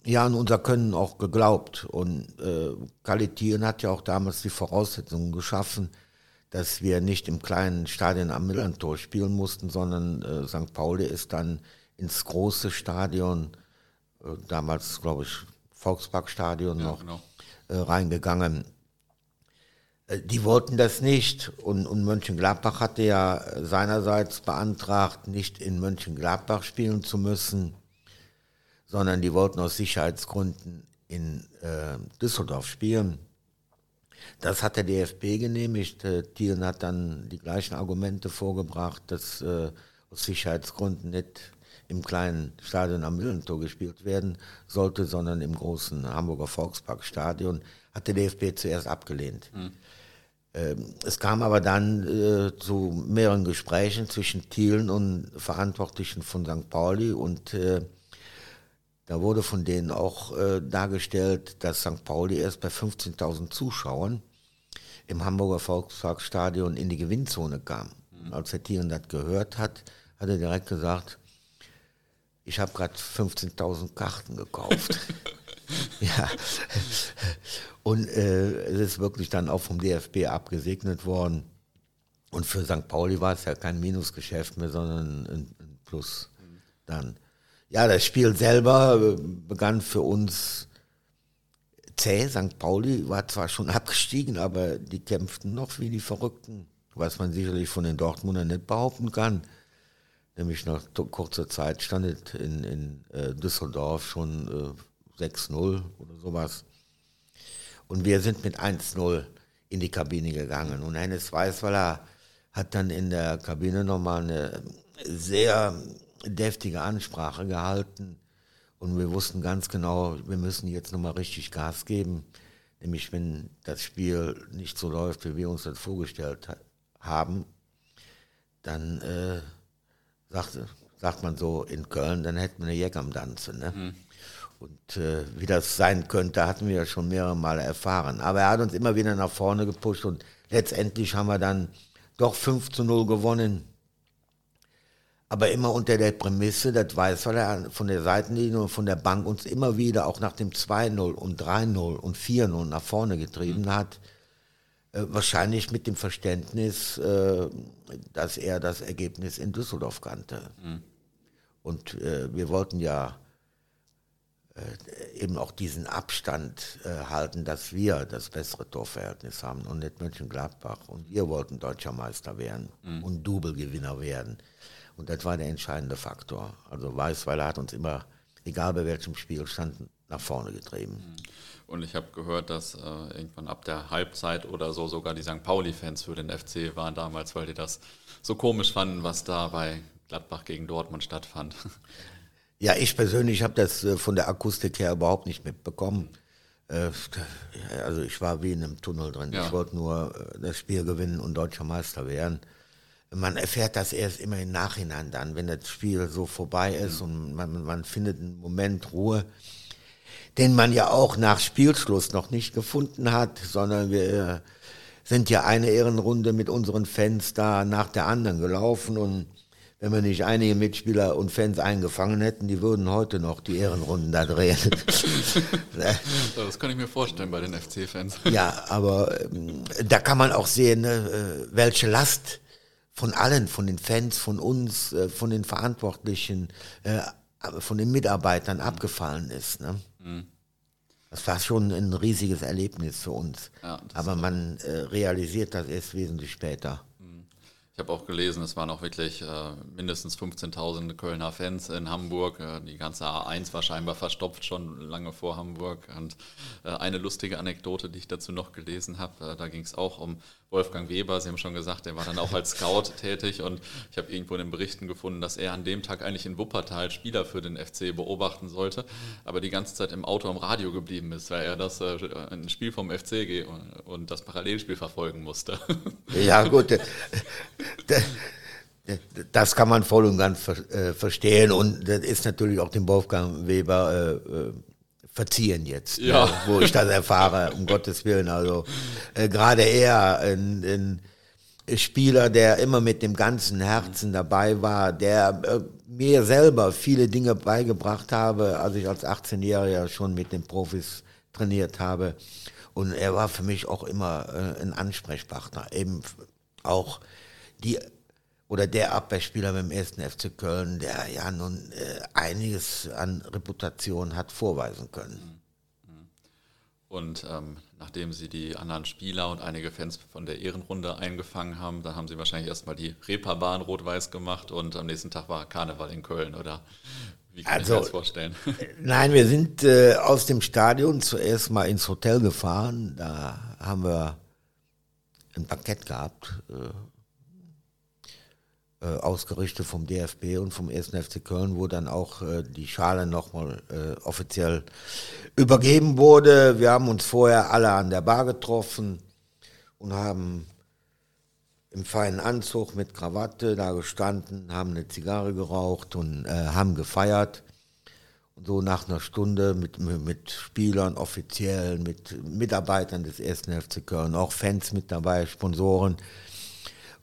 ja an unser Können auch geglaubt und äh, Kalitien hat ja auch damals die Voraussetzungen geschaffen, dass wir nicht im kleinen Stadion am Millantor spielen mussten, sondern äh, St. Pauli ist dann ins große Stadion, äh, damals glaube ich Volksparkstadion ja, noch, genau. Äh, reingegangen. Äh, die wollten das nicht und, und Mönchengladbach hatte ja seinerseits beantragt, nicht in Mönchengladbach spielen zu müssen, sondern die wollten aus Sicherheitsgründen in äh, Düsseldorf spielen. Das hat der DFB genehmigt. Äh, Thielen hat dann die gleichen Argumente vorgebracht, dass äh, aus Sicherheitsgründen nicht im kleinen Stadion am Mühlentor gespielt werden sollte, sondern im großen Hamburger Volksparkstadion, hat der DFB zuerst abgelehnt. Mhm. Es kam aber dann äh, zu mehreren Gesprächen zwischen Thielen und Verantwortlichen von St. Pauli und äh, da wurde von denen auch äh, dargestellt, dass St. Pauli erst bei 15.000 Zuschauern im Hamburger Volksparkstadion in die Gewinnzone kam. Mhm. Als der Thielen das gehört hat, hat er direkt gesagt, ich habe gerade 15.000 Karten gekauft. ja. Und äh, es ist wirklich dann auch vom DFB abgesegnet worden. Und für St. Pauli war es ja kein Minusgeschäft mehr, sondern ein, ein Plus dann. Ja, das Spiel selber äh, begann für uns zäh. St. Pauli war zwar schon abgestiegen, aber die kämpften noch wie die Verrückten, was man sicherlich von den Dortmundern nicht behaupten kann nämlich nach kurzer Zeit stand in, in äh, Düsseldorf schon äh, 6-0 oder sowas. Und wir sind mit 1-0 in die Kabine gegangen. Und Hennes Weißweiler hat dann in der Kabine nochmal eine sehr deftige Ansprache gehalten. Und wir wussten ganz genau, wir müssen jetzt nochmal richtig Gas geben. Nämlich wenn das Spiel nicht so läuft, wie wir uns das vorgestellt haben, dann äh, sagt, sagt man so in Köln, dann hätten wir eine Jäger am Danzen. Ne? Mhm. Und äh, wie das sein könnte, hatten wir ja schon mehrere Male erfahren. Aber er hat uns immer wieder nach vorne gepusht und letztendlich haben wir dann doch 5 zu 0 gewonnen. Aber immer unter der Prämisse, das weiß, weil er von der Seitenlinie und von der Bank uns immer wieder auch nach dem 2-0 und 3-0 und 4-0 nach vorne getrieben mhm. hat. Äh, wahrscheinlich mit dem Verständnis, äh, dass er das Ergebnis in Düsseldorf kannte. Mhm. Und äh, wir wollten ja eben auch diesen Abstand halten, dass wir das bessere Torverhältnis haben und nicht Mönchengladbach. Und wir wollten deutscher Meister werden mhm. und Double-Gewinner werden. Und das war der entscheidende Faktor. Also Weißweiler hat uns immer, egal bei welchem Spielstand, nach vorne getrieben. Mhm. Und ich habe gehört, dass äh, irgendwann ab der Halbzeit oder so sogar die St. Pauli-Fans für den FC waren damals, weil die das so komisch fanden, was da bei Gladbach gegen Dortmund stattfand. Ja, ich persönlich habe das äh, von der Akustik her überhaupt nicht mitbekommen. Äh, also ich war wie in einem Tunnel drin. Ja. Ich wollte nur äh, das Spiel gewinnen und deutscher Meister werden. Man erfährt das erst immer im Nachhinein dann, wenn das Spiel so vorbei ist mhm. und man, man findet einen Moment Ruhe den man ja auch nach Spielschluss noch nicht gefunden hat, sondern wir sind ja eine Ehrenrunde mit unseren Fans da nach der anderen gelaufen und wenn wir nicht einige Mitspieler und Fans eingefangen hätten, die würden heute noch die Ehrenrunden da drehen. das kann ich mir vorstellen bei den FC-Fans. Ja, aber ähm, da kann man auch sehen, äh, welche Last von allen, von den Fans, von uns, äh, von den Verantwortlichen, äh, von den Mitarbeitern abgefallen ist. Ne? Mhm. Das war schon ein riesiges Erlebnis für uns. Ja, Aber man äh, realisiert das erst wesentlich später. Mhm. Ich habe auch gelesen, es waren auch wirklich äh, mindestens 15.000 Kölner Fans in Hamburg. Äh, die ganze A1 war scheinbar verstopft schon lange vor Hamburg. Und äh, eine lustige Anekdote, die ich dazu noch gelesen habe, äh, da ging es auch um Wolfgang Weber. Sie haben schon gesagt, der war dann auch als Scout tätig. Und ich habe irgendwo in den Berichten gefunden, dass er an dem Tag eigentlich in Wuppertal Spieler für den FC beobachten sollte, aber die ganze Zeit im Auto am Radio geblieben ist, weil er das äh, ein Spiel vom FC und, und das Parallelspiel verfolgen musste. Ja, gut das kann man voll und ganz äh, verstehen und das ist natürlich auch dem Wolfgang Weber äh, äh verziehen jetzt, ja. ne, wo ich das erfahre, um Gottes Willen. Also äh, gerade er, ein, ein, Spieler, der immer mit dem ganzen Herzen dabei war, der äh, mir selber viele Dinge beigebracht habe, als ich als 18-Jähriger schon mit den Profis trainiert habe. Und er war für mich auch immer äh, ein Ansprechpartner, eben auch die oder der Abwehrspieler beim ersten FC Köln, der ja nun äh, einiges an Reputation hat vorweisen können. Und ähm, nachdem Sie die anderen Spieler und einige Fans von der Ehrenrunde eingefangen haben, da haben Sie wahrscheinlich erstmal die Reeperbahn rot-weiß gemacht und am nächsten Tag war Karneval in Köln, oder? Wie kann also, ich das vorstellen? Nein, wir sind äh, aus dem Stadion zuerst mal ins Hotel gefahren. Da haben wir ein Bankett gehabt. Äh, äh, ausgerichtet vom DFB und vom 1. FC Köln, wo dann auch äh, die Schale nochmal äh, offiziell übergeben wurde. Wir haben uns vorher alle an der Bar getroffen und haben im feinen Anzug mit Krawatte da gestanden, haben eine Zigarre geraucht und äh, haben gefeiert. Und so nach einer Stunde mit, mit Spielern, Offiziellen, mit Mitarbeitern des 1. FC Köln, auch Fans mit dabei, Sponsoren,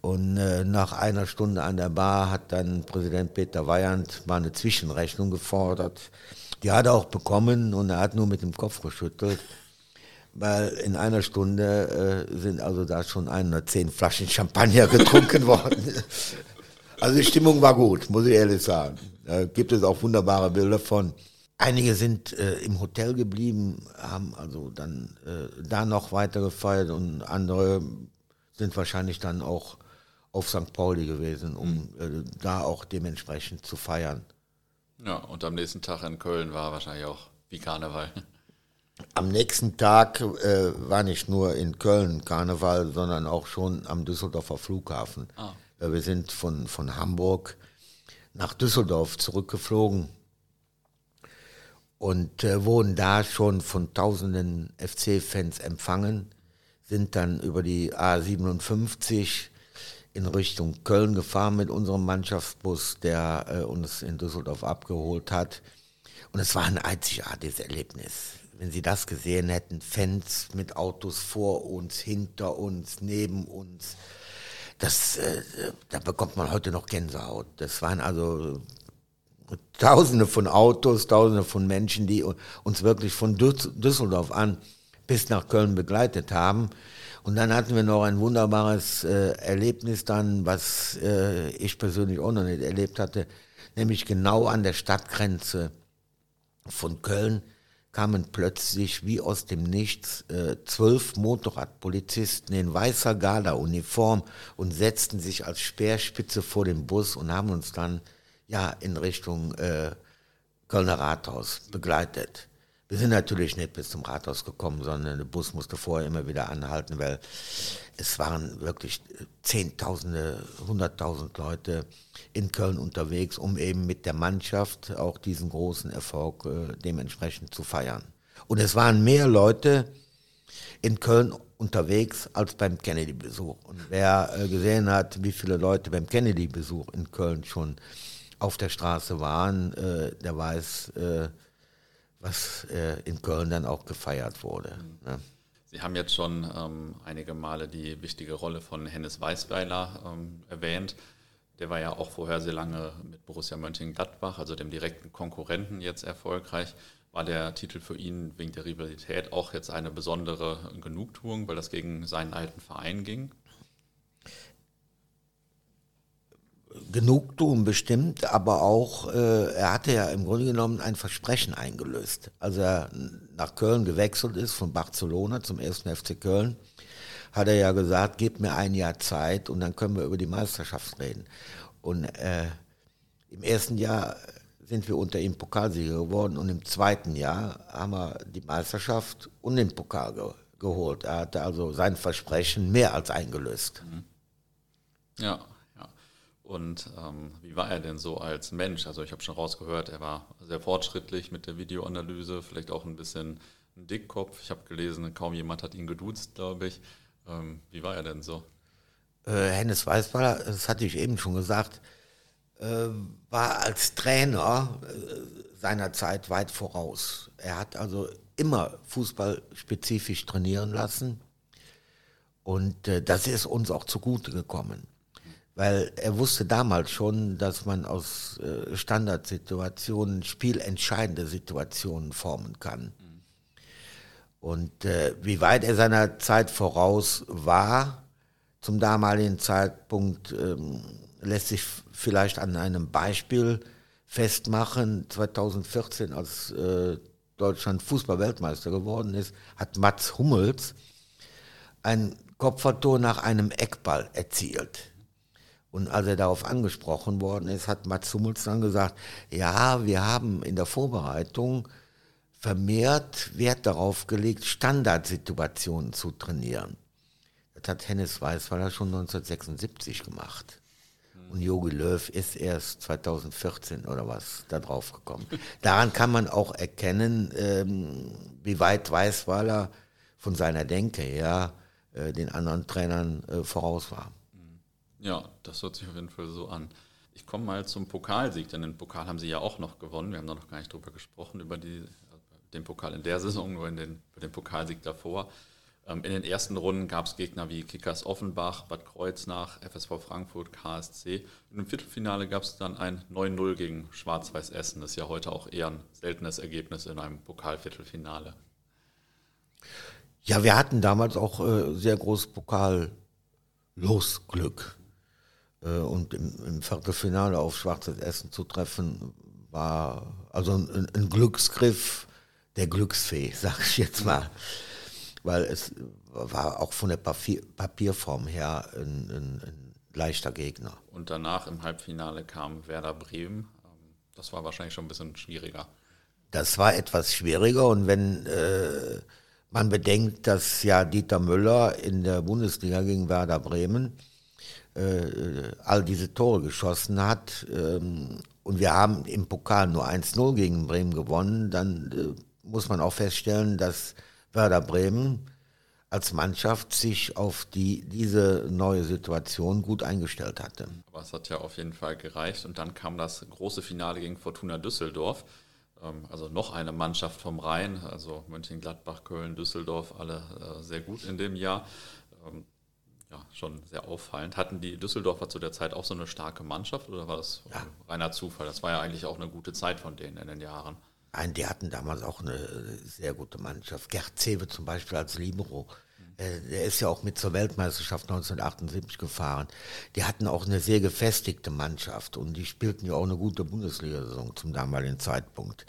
und äh, nach einer Stunde an der Bar hat dann Präsident Peter Weyand mal eine Zwischenrechnung gefordert. Die hat er auch bekommen und er hat nur mit dem Kopf geschüttelt. Weil in einer Stunde äh, sind also da schon 110 Flaschen Champagner getrunken worden. Also die Stimmung war gut, muss ich ehrlich sagen. Da gibt es auch wunderbare Bilder von. Einige sind äh, im Hotel geblieben, haben also dann äh, da noch weiter gefeiert und andere sind wahrscheinlich dann auch auf St. Pauli gewesen, um mhm. äh, da auch dementsprechend zu feiern. Ja, und am nächsten Tag in Köln war wahrscheinlich auch wie Karneval. Am nächsten Tag äh, war nicht nur in Köln Karneval, sondern auch schon am Düsseldorfer Flughafen. Ah. Äh, wir sind von, von Hamburg nach Düsseldorf zurückgeflogen und äh, wurden da schon von tausenden FC-Fans empfangen, sind dann über die A57 in Richtung Köln gefahren mit unserem Mannschaftsbus, der äh, uns in Düsseldorf abgeholt hat. Und es war ein einzigartiges Erlebnis. Wenn Sie das gesehen hätten, Fans mit Autos vor uns, hinter uns, neben uns, das, äh, da bekommt man heute noch Gänsehaut. Das waren also Tausende von Autos, Tausende von Menschen, die uns wirklich von Düsseldorf an bis nach Köln begleitet haben. Und dann hatten wir noch ein wunderbares äh, Erlebnis dann, was äh, ich persönlich auch noch nicht erlebt hatte, nämlich genau an der Stadtgrenze von Köln kamen plötzlich wie aus dem Nichts äh, zwölf Motorradpolizisten in weißer Gala-Uniform und setzten sich als Speerspitze vor den Bus und haben uns dann ja in Richtung äh, Kölner Rathaus begleitet. Wir sind natürlich nicht bis zum Rathaus gekommen, sondern der Bus musste vorher immer wieder anhalten, weil es waren wirklich Zehntausende, Hunderttausend Leute in Köln unterwegs, um eben mit der Mannschaft auch diesen großen Erfolg äh, dementsprechend zu feiern. Und es waren mehr Leute in Köln unterwegs als beim Kennedy-Besuch. Und wer äh, gesehen hat, wie viele Leute beim Kennedy-Besuch in Köln schon auf der Straße waren, äh, der weiß, äh, was äh, in Köln dann auch gefeiert wurde. Mhm. Ne? Sie haben jetzt schon ähm, einige Male die wichtige Rolle von Hennes Weißweiler ähm, erwähnt. Der war ja auch vorher sehr lange mit Borussia Mönchengladbach, also dem direkten Konkurrenten, jetzt erfolgreich. War der Titel für ihn wegen der Rivalität auch jetzt eine besondere Genugtuung, weil das gegen seinen alten Verein ging? Genugtuung bestimmt, aber auch, äh, er hatte ja im Grunde genommen ein Versprechen eingelöst. Als er nach Köln gewechselt ist, von Barcelona zum 1. FC Köln, hat er ja gesagt, gib mir ein Jahr Zeit und dann können wir über die Meisterschaft reden. Und äh, im ersten Jahr sind wir unter ihm Pokalsieger geworden und im zweiten Jahr haben wir die Meisterschaft und den Pokal ge geholt. Er hatte also sein Versprechen mehr als eingelöst. Mhm. Ja. Und ähm, wie war er denn so als Mensch? Also ich habe schon rausgehört, er war sehr fortschrittlich mit der Videoanalyse, vielleicht auch ein bisschen ein Dickkopf. Ich habe gelesen, kaum jemand hat ihn geduzt, glaube ich. Ähm, wie war er denn so? Äh, Hennes Weißballer, das hatte ich eben schon gesagt, äh, war als Trainer äh, seiner Zeit weit voraus. Er hat also immer fußballspezifisch trainieren lassen und äh, das ist uns auch zugute gekommen. Weil er wusste damals schon, dass man aus äh, Standardsituationen spielentscheidende Situationen formen kann. Und äh, wie weit er seiner Zeit voraus war, zum damaligen Zeitpunkt, ähm, lässt sich vielleicht an einem Beispiel festmachen. 2014, als äh, Deutschland Fußballweltmeister geworden ist, hat Mats Hummels ein Kopfballtor nach einem Eckball erzielt. Und als er darauf angesprochen worden ist, hat Mats Hummels dann gesagt, ja, wir haben in der Vorbereitung vermehrt Wert darauf gelegt, Standardsituationen zu trainieren. Das hat Hennes Weißweiler schon 1976 gemacht. Und Jogi Löw ist erst 2014 oder was da drauf gekommen. Daran kann man auch erkennen, ähm, wie weit Weißweiler von seiner Denke her äh, den anderen Trainern äh, voraus war. Ja, das hört sich auf jeden Fall so an. Ich komme mal zum Pokalsieg, denn den Pokal haben sie ja auch noch gewonnen. Wir haben da noch gar nicht drüber gesprochen, über die den Pokal in der Saison, nur in den, für den Pokalsieg davor. Ähm, in den ersten Runden gab es Gegner wie Kickers Offenbach, Bad Kreuznach, FSV Frankfurt, KSC. Und im Viertelfinale gab es dann ein 9-0 gegen Schwarz-Weiß Essen. Das ist ja heute auch eher ein seltenes Ergebnis in einem Pokalviertelfinale. Ja, wir hatten damals auch äh, sehr großes Pokal-Losglück. Äh, und im, im Viertelfinale auf Schwarzes Essen zu treffen, war also ein, ein Glücksgriff der Glücksfee, sag ich jetzt mal. Weil es war auch von der Papier, Papierform her ein, ein, ein, leichter Gegner. Und danach im Halbfinale kam Werder Bremen. Das war wahrscheinlich schon ein bisschen schwieriger. Das war etwas schwieriger und wenn äh, man bedenkt, dass ja Dieter Müller in der Bundesliga gegen Werder Bremen äh, all diese Tore geschossen hat ähm, und wir haben im Pokal nur 1-0 gegen Bremen gewonnen, dann äh, muss man auch feststellen, dass Werder Bremen als Mannschaft sich auf die, diese neue Situation gut eingestellt hatte. Aber es hat ja auf jeden Fall gereicht. Und dann kam das große Finale gegen Fortuna Düsseldorf. Ähm, also noch eine Mannschaft vom Rhein, also Mönchengladbach, Köln, Düsseldorf, alle äh, sehr gut in dem Jahr. Ja, schon sehr auffallend. Hatten die Düsseldorfer zu der Zeit auch so eine starke Mannschaft oder war das ja. reiner Zufall? Das war ja eigentlich auch eine gute Zeit von denen in den Jahren. Nein, die hatten damals auch eine sehr gute Mannschaft. Gerd Zewe zum Beispiel als Libero. Äh, der ist ja auch mit zur Weltmeisterschaft 1978 gefahren. Die hatten auch eine sehr gefestigte Mannschaft und die spielten ja auch eine gute Bundesliga-Saison zum damaligen Zeitpunkt.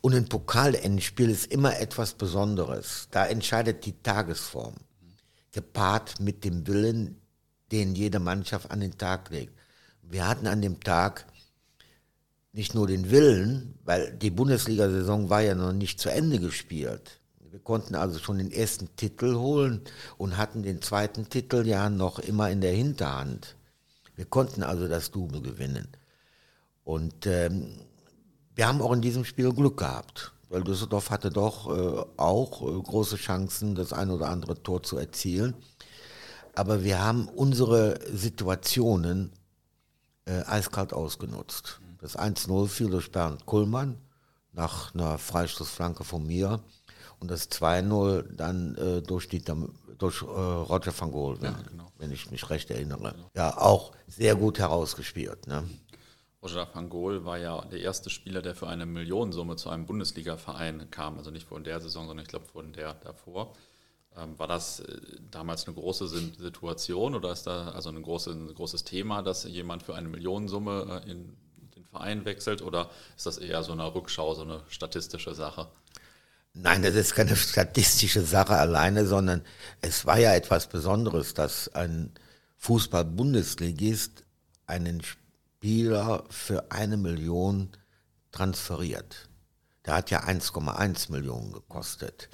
Und ein Pokalendspiel ist immer etwas Besonderes. Da entscheidet die Tagesform, gepaart mit dem Willen, den jede Mannschaft an den Tag legt. Wir hatten an dem Tag nicht nur den Willen, weil die Bundesliga-Saison war ja noch nicht zu Ende gespielt. Wir konnten also schon den ersten Titel holen und hatten den zweiten Titel ja noch immer in der Hinterhand. Wir konnten also das Double gewinnen. Und ähm, wir haben auch in diesem Spiel Glück gehabt, weil Düsseldorf hatte doch äh, auch äh, große Chancen, das ein oder andere Tor zu erzielen. Aber wir haben unsere Situationen äh, eiskalt ausgenutzt. Das 1-0 fiel durch Bernd Kuhlmann nach einer Freistoßflanke von mir und das 2-0 dann äh, durch, die, durch äh, Roger van Gogh, wenn, ja, genau. wenn, ich mich recht erinnere. Ja, auch sehr gut herausgespielt. Ne? Roger van Gogh war ja der erste Spieler, der für eine Millionensumme zu einem Bundesliga-Verein kam. Also nicht von der Saison, sondern ich glaube von der davor. Ähm, war das äh, damals eine große Situation oder ist da also ein, große, ein großes Thema, dass jemand für eine Millionensumme äh, in Verein wechselt oder ist das eher so eine Rückschau, so eine statistische Sache? Nein, das ist keine statistische Sache alleine, sondern es war ja etwas Besonderes, dass ein Fußball-Bundesligist einen Spieler für eine Million transferiert. Der hat ja 1,1 Millionen gekostet.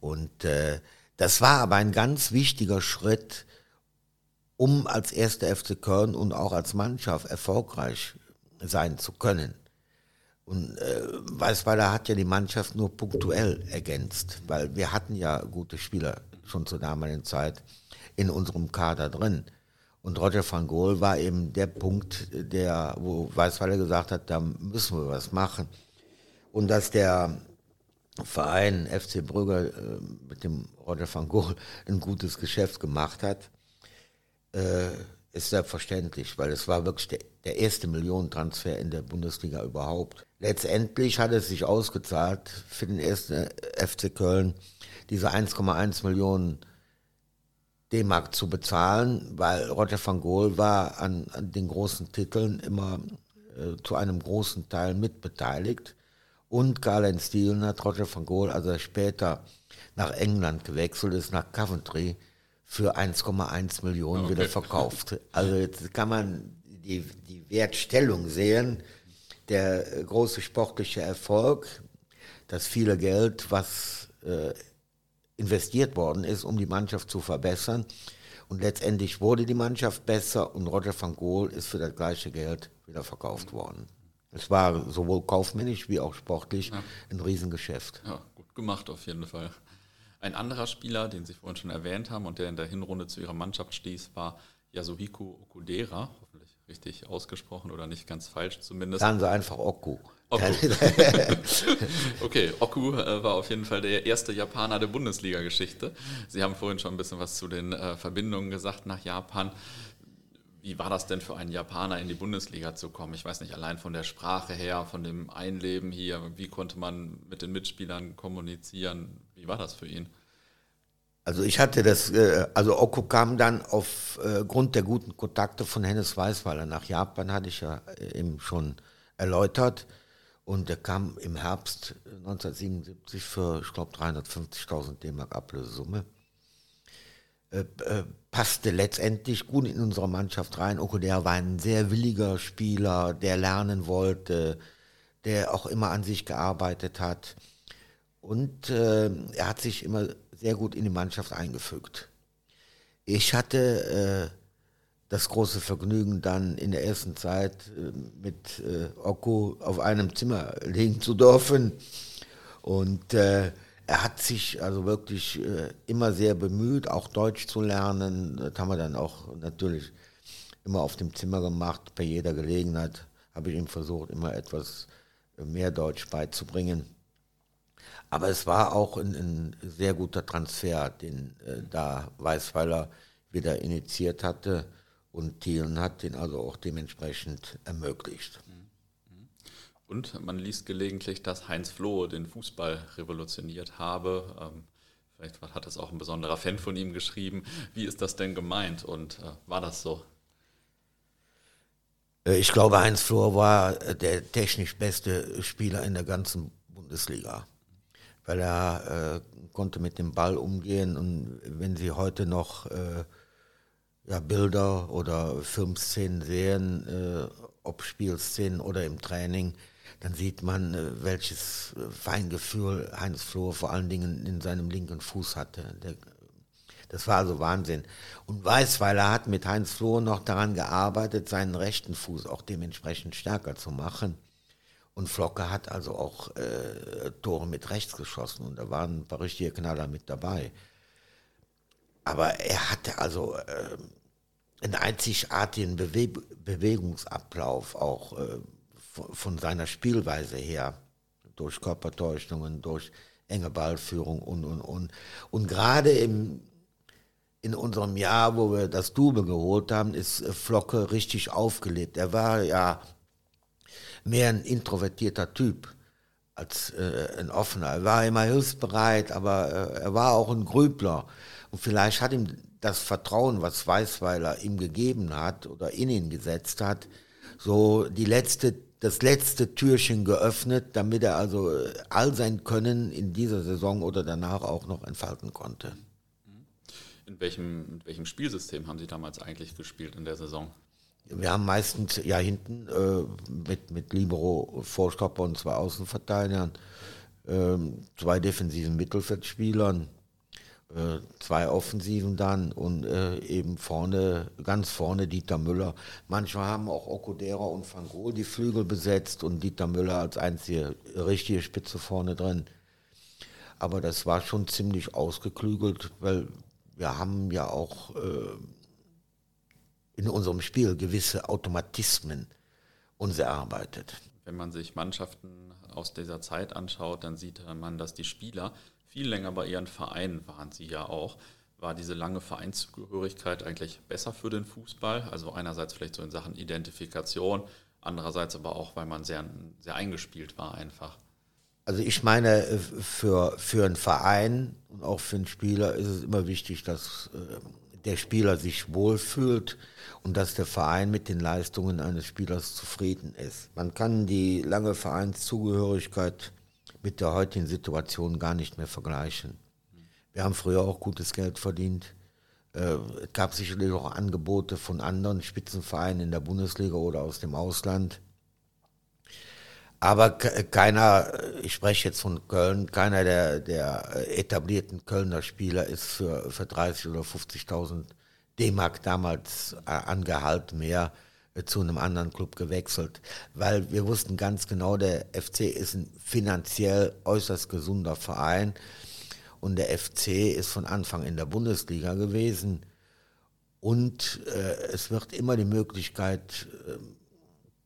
Und äh, das war aber ein ganz wichtiger Schritt, um als erster FC Köln und auch als Mannschaft erfolgreich sein zu können. Und äh, Weißweiler hat ja die Mannschaft nur punktuell ergänzt, weil wir hatten ja gute Spieler schon zur damaligen Zeit in unserem Kader drin. Und Roger van Gool war eben der Punkt, der, wo Weißweiler gesagt hat, da müssen wir was machen. Und dass der Verein FC Brügge äh, mit dem Roger van Gool ein gutes Geschäft gemacht hat, äh, ist selbstverständlich, weil es war wirklich der, der erste Millionentransfer in der Bundesliga überhaupt. Letztendlich hat es sich ausgezahlt für den ersten FC Köln, diese 1,1 Millionen D-Mark zu bezahlen, weil Roger van Gool war an, an den großen Titeln immer äh, zu einem großen Teil mitbeteiligt. Und Karl-Heinz Thielen hat Roger van Gool, als er später nach England gewechselt ist, nach Coventry, für 1,1 Millionen okay. wieder verkauft. Also jetzt kann man die, die Wertstellung sehen, der große sportliche Erfolg, das viele Geld, was äh, investiert worden ist, um die Mannschaft zu verbessern. Und letztendlich wurde die Mannschaft besser und Roger van Gool ist für das gleiche Geld wieder verkauft worden. Es war sowohl kaufmännisch wie auch sportlich ja. ein Riesengeschäft. Ja, gut gemacht auf jeden Fall. Ein anderer Spieler, den Sie vorhin schon erwähnt haben und der in der Hinrunde zu Ihrer Mannschaft stieß, war Yasuhiko Okudera, hoffentlich richtig ausgesprochen oder nicht ganz falsch zumindest. Sagen Sie einfach Oku. Okay, Oku äh, war auf jeden Fall der erste Japaner der Bundesliga-Geschichte. Sie haben vorhin schon ein bisschen was zu den äh, Verbindungen gesagt nach Japan. Wie war das denn für einen Japaner in die Bundesliga zu kommen? Ich weiß nicht, allein von der Sprache her, von dem Einleben hier, wie konnte man mit den Mitspielern kommunizieren? Wie war das für ihn? Also ich hatte das, äh, also Oku kam dann aufgrund der guten Kontakte von Hennes Weißweiler nach Japan, hatte ich ja eben schon erläutert. Und er kam im Herbst 1977 für, ich glaube, 350.000 D-Mark Ablösesumme. Äh, äh, passte letztendlich gut in unsere Mannschaft rein. Okuder war ein sehr williger Spieler, der lernen wollte, der auch immer an sich gearbeitet hat. Und äh, er hat sich immer sehr gut in die Mannschaft eingefügt. Ich hatte äh, das große Vergnügen, dann in der ersten Zeit äh, mit äh, Okko auf einem Zimmer liegen zu dürfen. Und äh, er hat sich also wirklich äh, immer sehr bemüht, auch Deutsch zu lernen. Das haben wir dann auch natürlich immer auf dem Zimmer gemacht. Bei jeder Gelegenheit habe ich ihm versucht, immer etwas mehr Deutsch beizubringen. Aber es war auch ein, ein sehr guter Transfer, den äh, da Weißweiler wieder initiiert hatte und Thielen hat den also auch dementsprechend ermöglicht. Und man liest gelegentlich, dass Heinz Floh den Fußball revolutioniert habe. Ähm, vielleicht hat das auch ein besonderer Fan von ihm geschrieben. Wie ist das denn gemeint und äh, war das so? Äh, ich glaube, Heinz Floh war der technisch beste Spieler in der ganzen Bundesliga, weil er äh, konnte mit dem Ball umgehen und wenn Sie heute noch äh, ja, Bilder oder Filmszenen sehen, äh, ob Spielszenen oder im Training, dann sieht man, äh, welches äh, Feingefühl Heinz Floh vor allen Dingen in seinem linken Fuß hatte. Der, das war also Wahnsinn. Und Weißweiler hat mit Heinz Floh noch daran gearbeitet, seinen rechten Fuß auch dementsprechend stärker zu machen. Und Flocke hat also auch äh, Tore mit rechts geschossen und da waren ein paar richtige Knaller mit dabei. Aber er hatte also äh, einen einzigartigen Bewe Bewegungsablauf auch äh, von, von, seiner Spielweise her, durch Körpertäuschungen, durch enge Ballführung und, und, und. Und gerade im, in unserem Jahr, wo wir das Double geholt haben, ist äh, Flocke richtig aufgelebt. Er war ja mehr ein introvertierter Typ als äh, ein offener. Er war immer hilfsbereit, aber äh, er war auch ein Grübler. Und vielleicht hat ihm das Vertrauen, was Weißweiler ihm gegeben hat oder in ihn gesetzt hat, so die letzte das letzte Türchen geöffnet, damit er also all sein Können in dieser Saison oder danach auch noch entfalten konnte. In welchem, in welchem Spielsystem haben Sie damals eigentlich gespielt in der Saison? Wir haben meistens ja hinten äh, mit, mit Libero, Vorstopper und zwei Außenverteidigern, äh, zwei defensiven Mittelfeldspielern, äh, zwei Offensiven dann und äh, eben vorne, ganz vorne Dieter Müller. Manchmal haben auch Okudera und Van Gogh die Flügel besetzt und Dieter Müller als einzige richtige Spitze vorne drin. Aber das war schon ziemlich ausgeklügelt, weil wir haben ja auch äh, in unserem Spiel gewisse Automatismen uns erarbeitet. Wenn man sich Mannschaften aus dieser Zeit anschaut, dann sieht man, dass die Spieler viel länger bei ihren Vereinen waren, sie ja auch. War diese lange Vereinszugehörigkeit eigentlich besser für den Fußball? Also einerseits vielleicht so in Sachen Identifikation, andererseits aber auch, weil man sehr, sehr eingespielt war einfach. Also ich meine, für, für einen Verein und auch für einen Spieler ist es immer wichtig, dass äh, der Spieler sich wohlfühlt und dass der Verein mit den Leistungen eines Spielers zufrieden ist. Man kann die lange Vereinszugehörigkeit mit der heutigen Situation gar nicht mehr vergleichen. Wir haben früher auch gutes Geld verdient. Äh, es gab sicherlich auch Angebote von anderen Spitzenvereinen in der Bundesliga oder aus dem Ausland. Aber keiner, ich spreche jetzt von Köln, keiner der, der etablierten Kölner Spieler ist für, für 30 oder 50.000 D-Mark damals äh, an Gehalt mehr zu einem anderen Club gewechselt, weil wir wussten ganz genau, der FC ist ein finanziell äußerst gesunder Verein und der FC ist von Anfang in der Bundesliga gewesen und äh, es wird immer die Möglichkeit äh,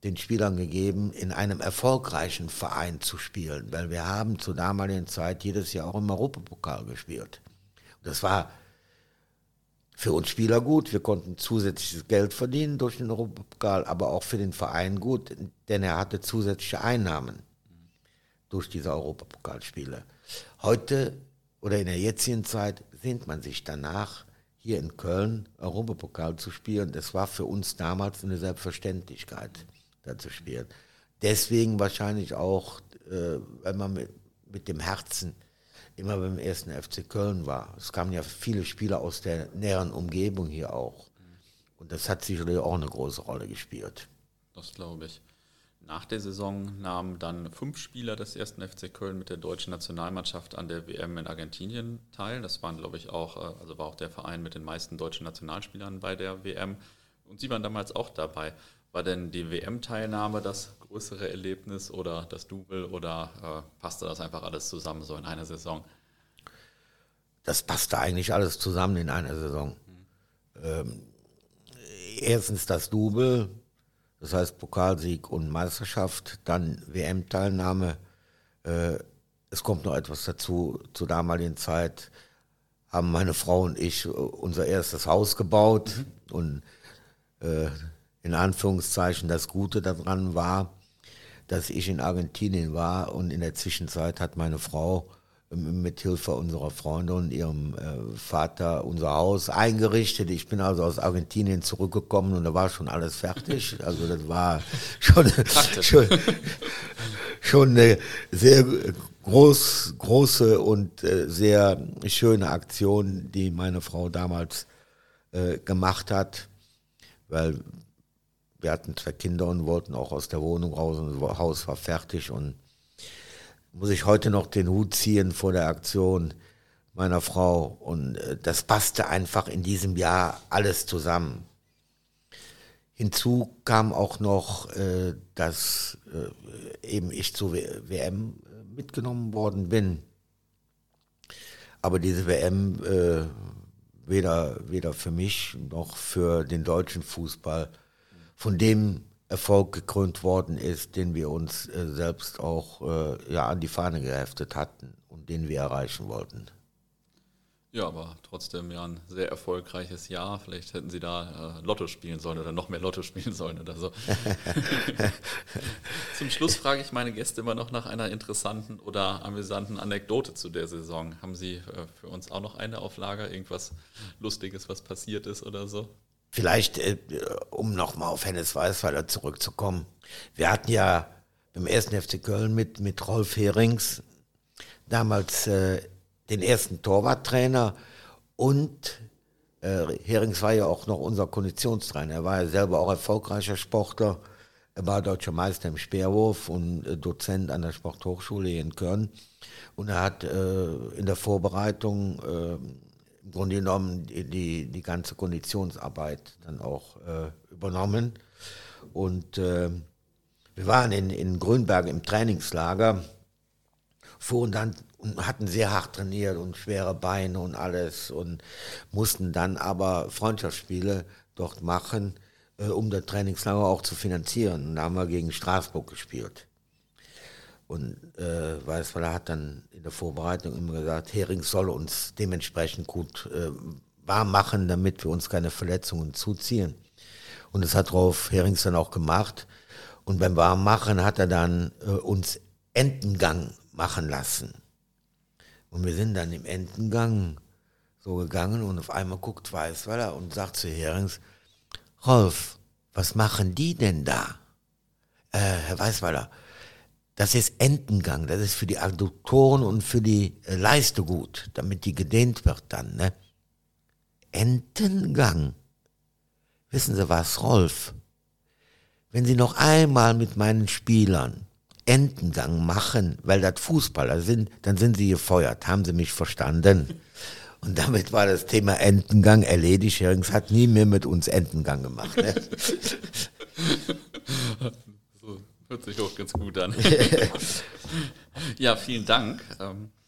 den Spielern gegeben, in einem erfolgreichen Verein zu spielen, weil wir haben zur damaligen Zeit jedes Jahr auch im Europapokal gespielt. Das war für uns Spieler gut, wir konnten zusätzliches Geld verdienen durch den Europapokal, aber auch für den Verein gut, denn er hatte zusätzliche Einnahmen durch diese Europapokalspiele. Heute oder in der jetzigen Zeit sehnt man sich danach, hier in Köln Europapokal zu spielen. Das war für uns damals eine Selbstverständlichkeit da zu spielen. Deswegen wahrscheinlich auch, äh, wenn man mit, mit dem Herzen immer beim ersten FC Köln war. Es kamen ja viele Spieler aus der näheren Umgebung hier auch. Und das hat sicherlich auch eine große Rolle gespielt. Das glaube ich. Nach der Saison nahmen dann fünf Spieler des ersten FC Köln mit der deutschen Nationalmannschaft an der WM in Argentinien teil. Das waren, glaube ich, auch, äh, also war auch der Verein mit den meisten deutschen Nationalspielern bei der WM. Und Sie waren damals auch dabei. War denn die WM-Teilnahme das größere Erlebnis oder das Double oder äh, passte das einfach alles zusammen so in einer Saison? Das passte eigentlich alles zusammen in einer Saison. Mhm. Ähm, erstens das Double, das heißt Pokalsieg und Meisterschaft, dann WM-Teilnahme. Äh, es kommt noch etwas dazu. Zur damaligen Zeit haben meine Frau und ich unser erstes Haus gebaut mhm. und äh, in Anführungszeichen das Gute daran war, dass ich in Argentinien war und in der Zwischenzeit hat meine Frau ähm, mit Hilfe unserer Freunde und ihrem äh, Vater unser Haus eingerichtet. Ich bin also aus Argentinien zurückgekommen und da war schon alles fertig. Also das war schon, schon, schon eine sehr groß, große und äh, sehr schöne Aktion, die meine Frau damals äh, gemacht hat, weil wir hatten zwei Kinder und wollten auch aus der Wohnung raus und das Haus war fertig und muss ich heute noch den Hut ziehen vor der Aktion meiner Frau und äh, das passte einfach in diesem Jahr alles zusammen. Hinzu kam auch noch, äh, dass äh, eben ich zur WM mitgenommen worden bin. Aber diese WM weder, weder für mich noch für den deutschen Fußball von dem Erfolg gekrönt worden ist, den wir uns äh, selbst auch äh, ja, an die Fahne geheftet hatten und den wir erreichen wollten. Ja, aber trotzdem ja ein sehr erfolgreiches Jahr. Vielleicht hätten Sie da äh, Lotto spielen sollen oder noch mehr Lotto spielen sollen oder so. Zum Schluss frage ich meine Gäste immer noch nach einer interessanten oder amüsanten Anekdote zu der Saison. Haben Sie äh, für uns auch noch eine auf Lager? Irgendwas Lustiges, was passiert ist oder so? Vielleicht, äh, um nochmal auf Hennes Weißweiler zurückzukommen. Wir hatten ja beim ersten FC Köln mit, mit Rolf Herings damals äh, den ersten Torwarttrainer und äh, Herings war ja auch noch unser Konditionstrainer. Er war ja selber auch erfolgreicher Sportler. Er war deutscher Meister im Speerwurf und äh, Dozent an der Sporthochschule in Köln. Und er hat äh, in der Vorbereitung äh, Grunde genommen die, die, die, ganze Konditionsarbeit dann auch äh, übernommen. Und äh, wir waren in, in Grünberg im Trainingslager, fuhren dann und hatten sehr hart trainiert und schwere Beine und alles und mussten dann aber Freundschaftsspiele dort machen, äh, um das Trainingslager auch zu finanzieren. Und da haben wir gegen Straßburg gespielt. Und äh, Weißweiler hat dann in der Vorbereitung immer gesagt, Hering soll uns dementsprechend gut äh, warm machen, damit wir uns keine Verletzungen zuziehen. Und das hat Rolf Herings dann auch gemacht. Und beim Warmmachen hat er dann äh, uns Entengang machen lassen. Und wir sind dann im Entengang so gegangen und auf einmal guckt Weißweiler und sagt zu Herings, Rolf, was machen die denn da? Äh, Herr Weißweiler, das ist Entengang, das ist für die Adduktoren und für die äh, Leiste gut, damit die gedehnt wird dann, ne? Entengang. Wissen Sie was, Rolf? Wenn Sie noch einmal mit meinen Spielern Entengang machen, weil das Fußballer sind, dann sind sie gefeuert. Haben Sie mich verstanden? Und damit war das Thema Entengang erledigt. Herings hat nie mehr mit uns Entengang gemacht. Ne? hört sich auch ganz gut an. ja, vielen Dank. Ähm,